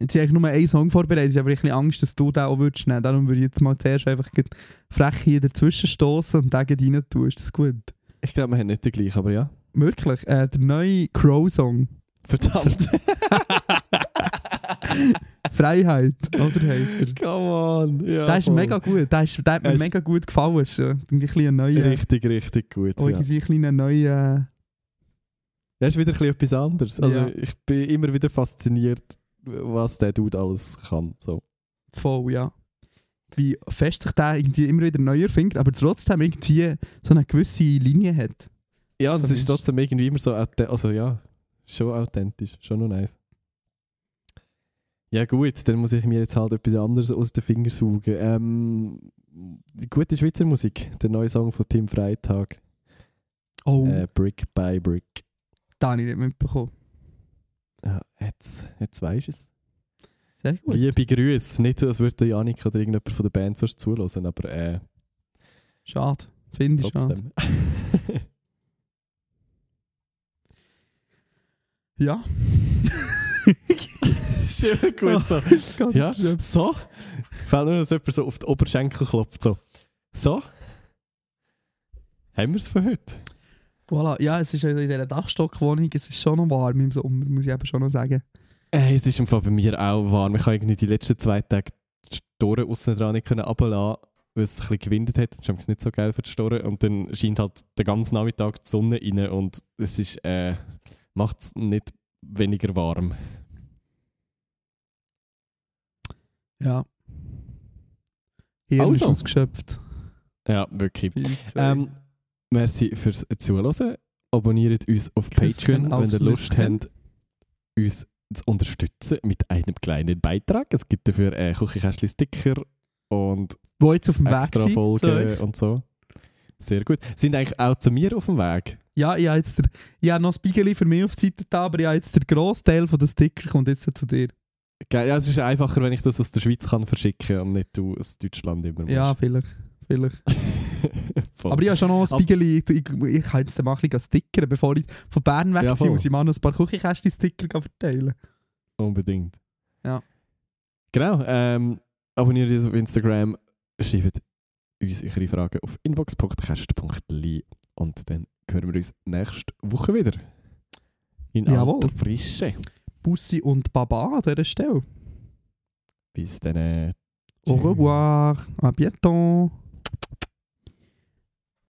Jetzt habe ich nur einen Song vorbereitet, ich habe ein bisschen Angst, dass du den auch würdest nehmen. Darum würde ich jetzt mal zuerst einfach frech hier dazwischen stoßen und den rein tun. Ist das gut? Ich glaube, wir haben nicht den gleichen, aber ja. Wirklich, äh, der neue Crow-Song. Verdammt. Freiheit, oder heisst er? Come on. Ja, Der ist voll. mega gut, der, ist, der hat mir ist- mega gut gefallen. Irgendwie ein bisschen ein neuer, Richtig, richtig gut. oh, Ja. irgendwie ein bisschen ein neuer, Das ist wieder ein bisschen etwas anderes. Also Ja. ich bin immer wieder fasziniert, was der Dude alles kann. So. voll, ja. Wie fest sich der irgendwie immer wieder neu erfindet, aber trotzdem irgendwie so eine gewisse Linie hat. Ja, So es ist trotzdem irgendwie immer so, also ja, schon authentisch, schon noch nice. Ja gut, dann muss ich mir jetzt halt etwas anderes aus den Fingern saugen. Ähm, gute Schweizer Musik, der neue Song von Tim Freitag, Oh, äh, Brick by Brick. da habe ich nicht mitbekommen. Ja, jetzt, jetzt weisst du es. Sehr gut. Liebe Grüße, nicht, als würde der Janik oder irgendjemand von der Band sonst zulassen, aber äh, Schade. Finde ich schade. trotzdem. Ja. Sehr gut so. Ganz Ja, schlimm. so. Fällt nur, dass jemand so auf die Oberschenkel klopft. So. So. Haben wir es für heute? Voilà. Ja, es ist in dieser Dachstockwohnung, es ist schon noch warm im Sommer, muss ich eben schon noch sagen. Äh, es ist im Fall bei mir auch warm. Ich habe irgendwie die letzten zwei Tage die Storen außen dran nicht runterlassen, weil es ein bisschen gewindet hat. Das ist nicht so geil für die Storen. Und dann scheint halt den ganzen Nachmittag die Sonne rein und es ist, äh, macht es nicht weniger warm. Ja. Ist Also. ausgeschöpft. Ja, wirklich. Ähm, merci fürs Zuhören. Abonniert uns auf Patreon, wenn ihr Lust Nüsschen. habt, uns zu unterstützen mit einem kleinen Beitrag. Es gibt dafür äh, Küchenkästchen-Sticker und Wo jetzt auf dem Weg extra zu Folgen euch. und so. Sehr gut. Sind eigentlich auch zu mir auf dem Weg? Ja, ich habe jetzt der, ich habe noch Bigeli für mich auf die Seite da, aber ich habe jetzt der Großteil von den Sticker kommt jetzt zu dir. Geil. Ja, es ist einfacher, wenn ich das aus der Schweiz kann verschicken und nicht du aus Deutschland immer Ja, musst. vielleicht. vielleicht. Voll. Aber ich habe schon noch ein Bigeli. Ich, ich, ich kann jetzt mal ein bisschen stickern. Bevor ich von Bern Ja, wegziehe, voll. muss ich mal noch ein paar Küchenkästchen-Sticker verteilen. Unbedingt. Ja. Genau. Ähm, abonniert uns auf Instagram, schreibt uns eure Fragen auf inbox.cast.li und dann hören wir uns nächste Woche wieder. In Jawohl. alter Frische. Bussi und Baba an dieser Stelle. Bis dann. Au revoir. À bientôt.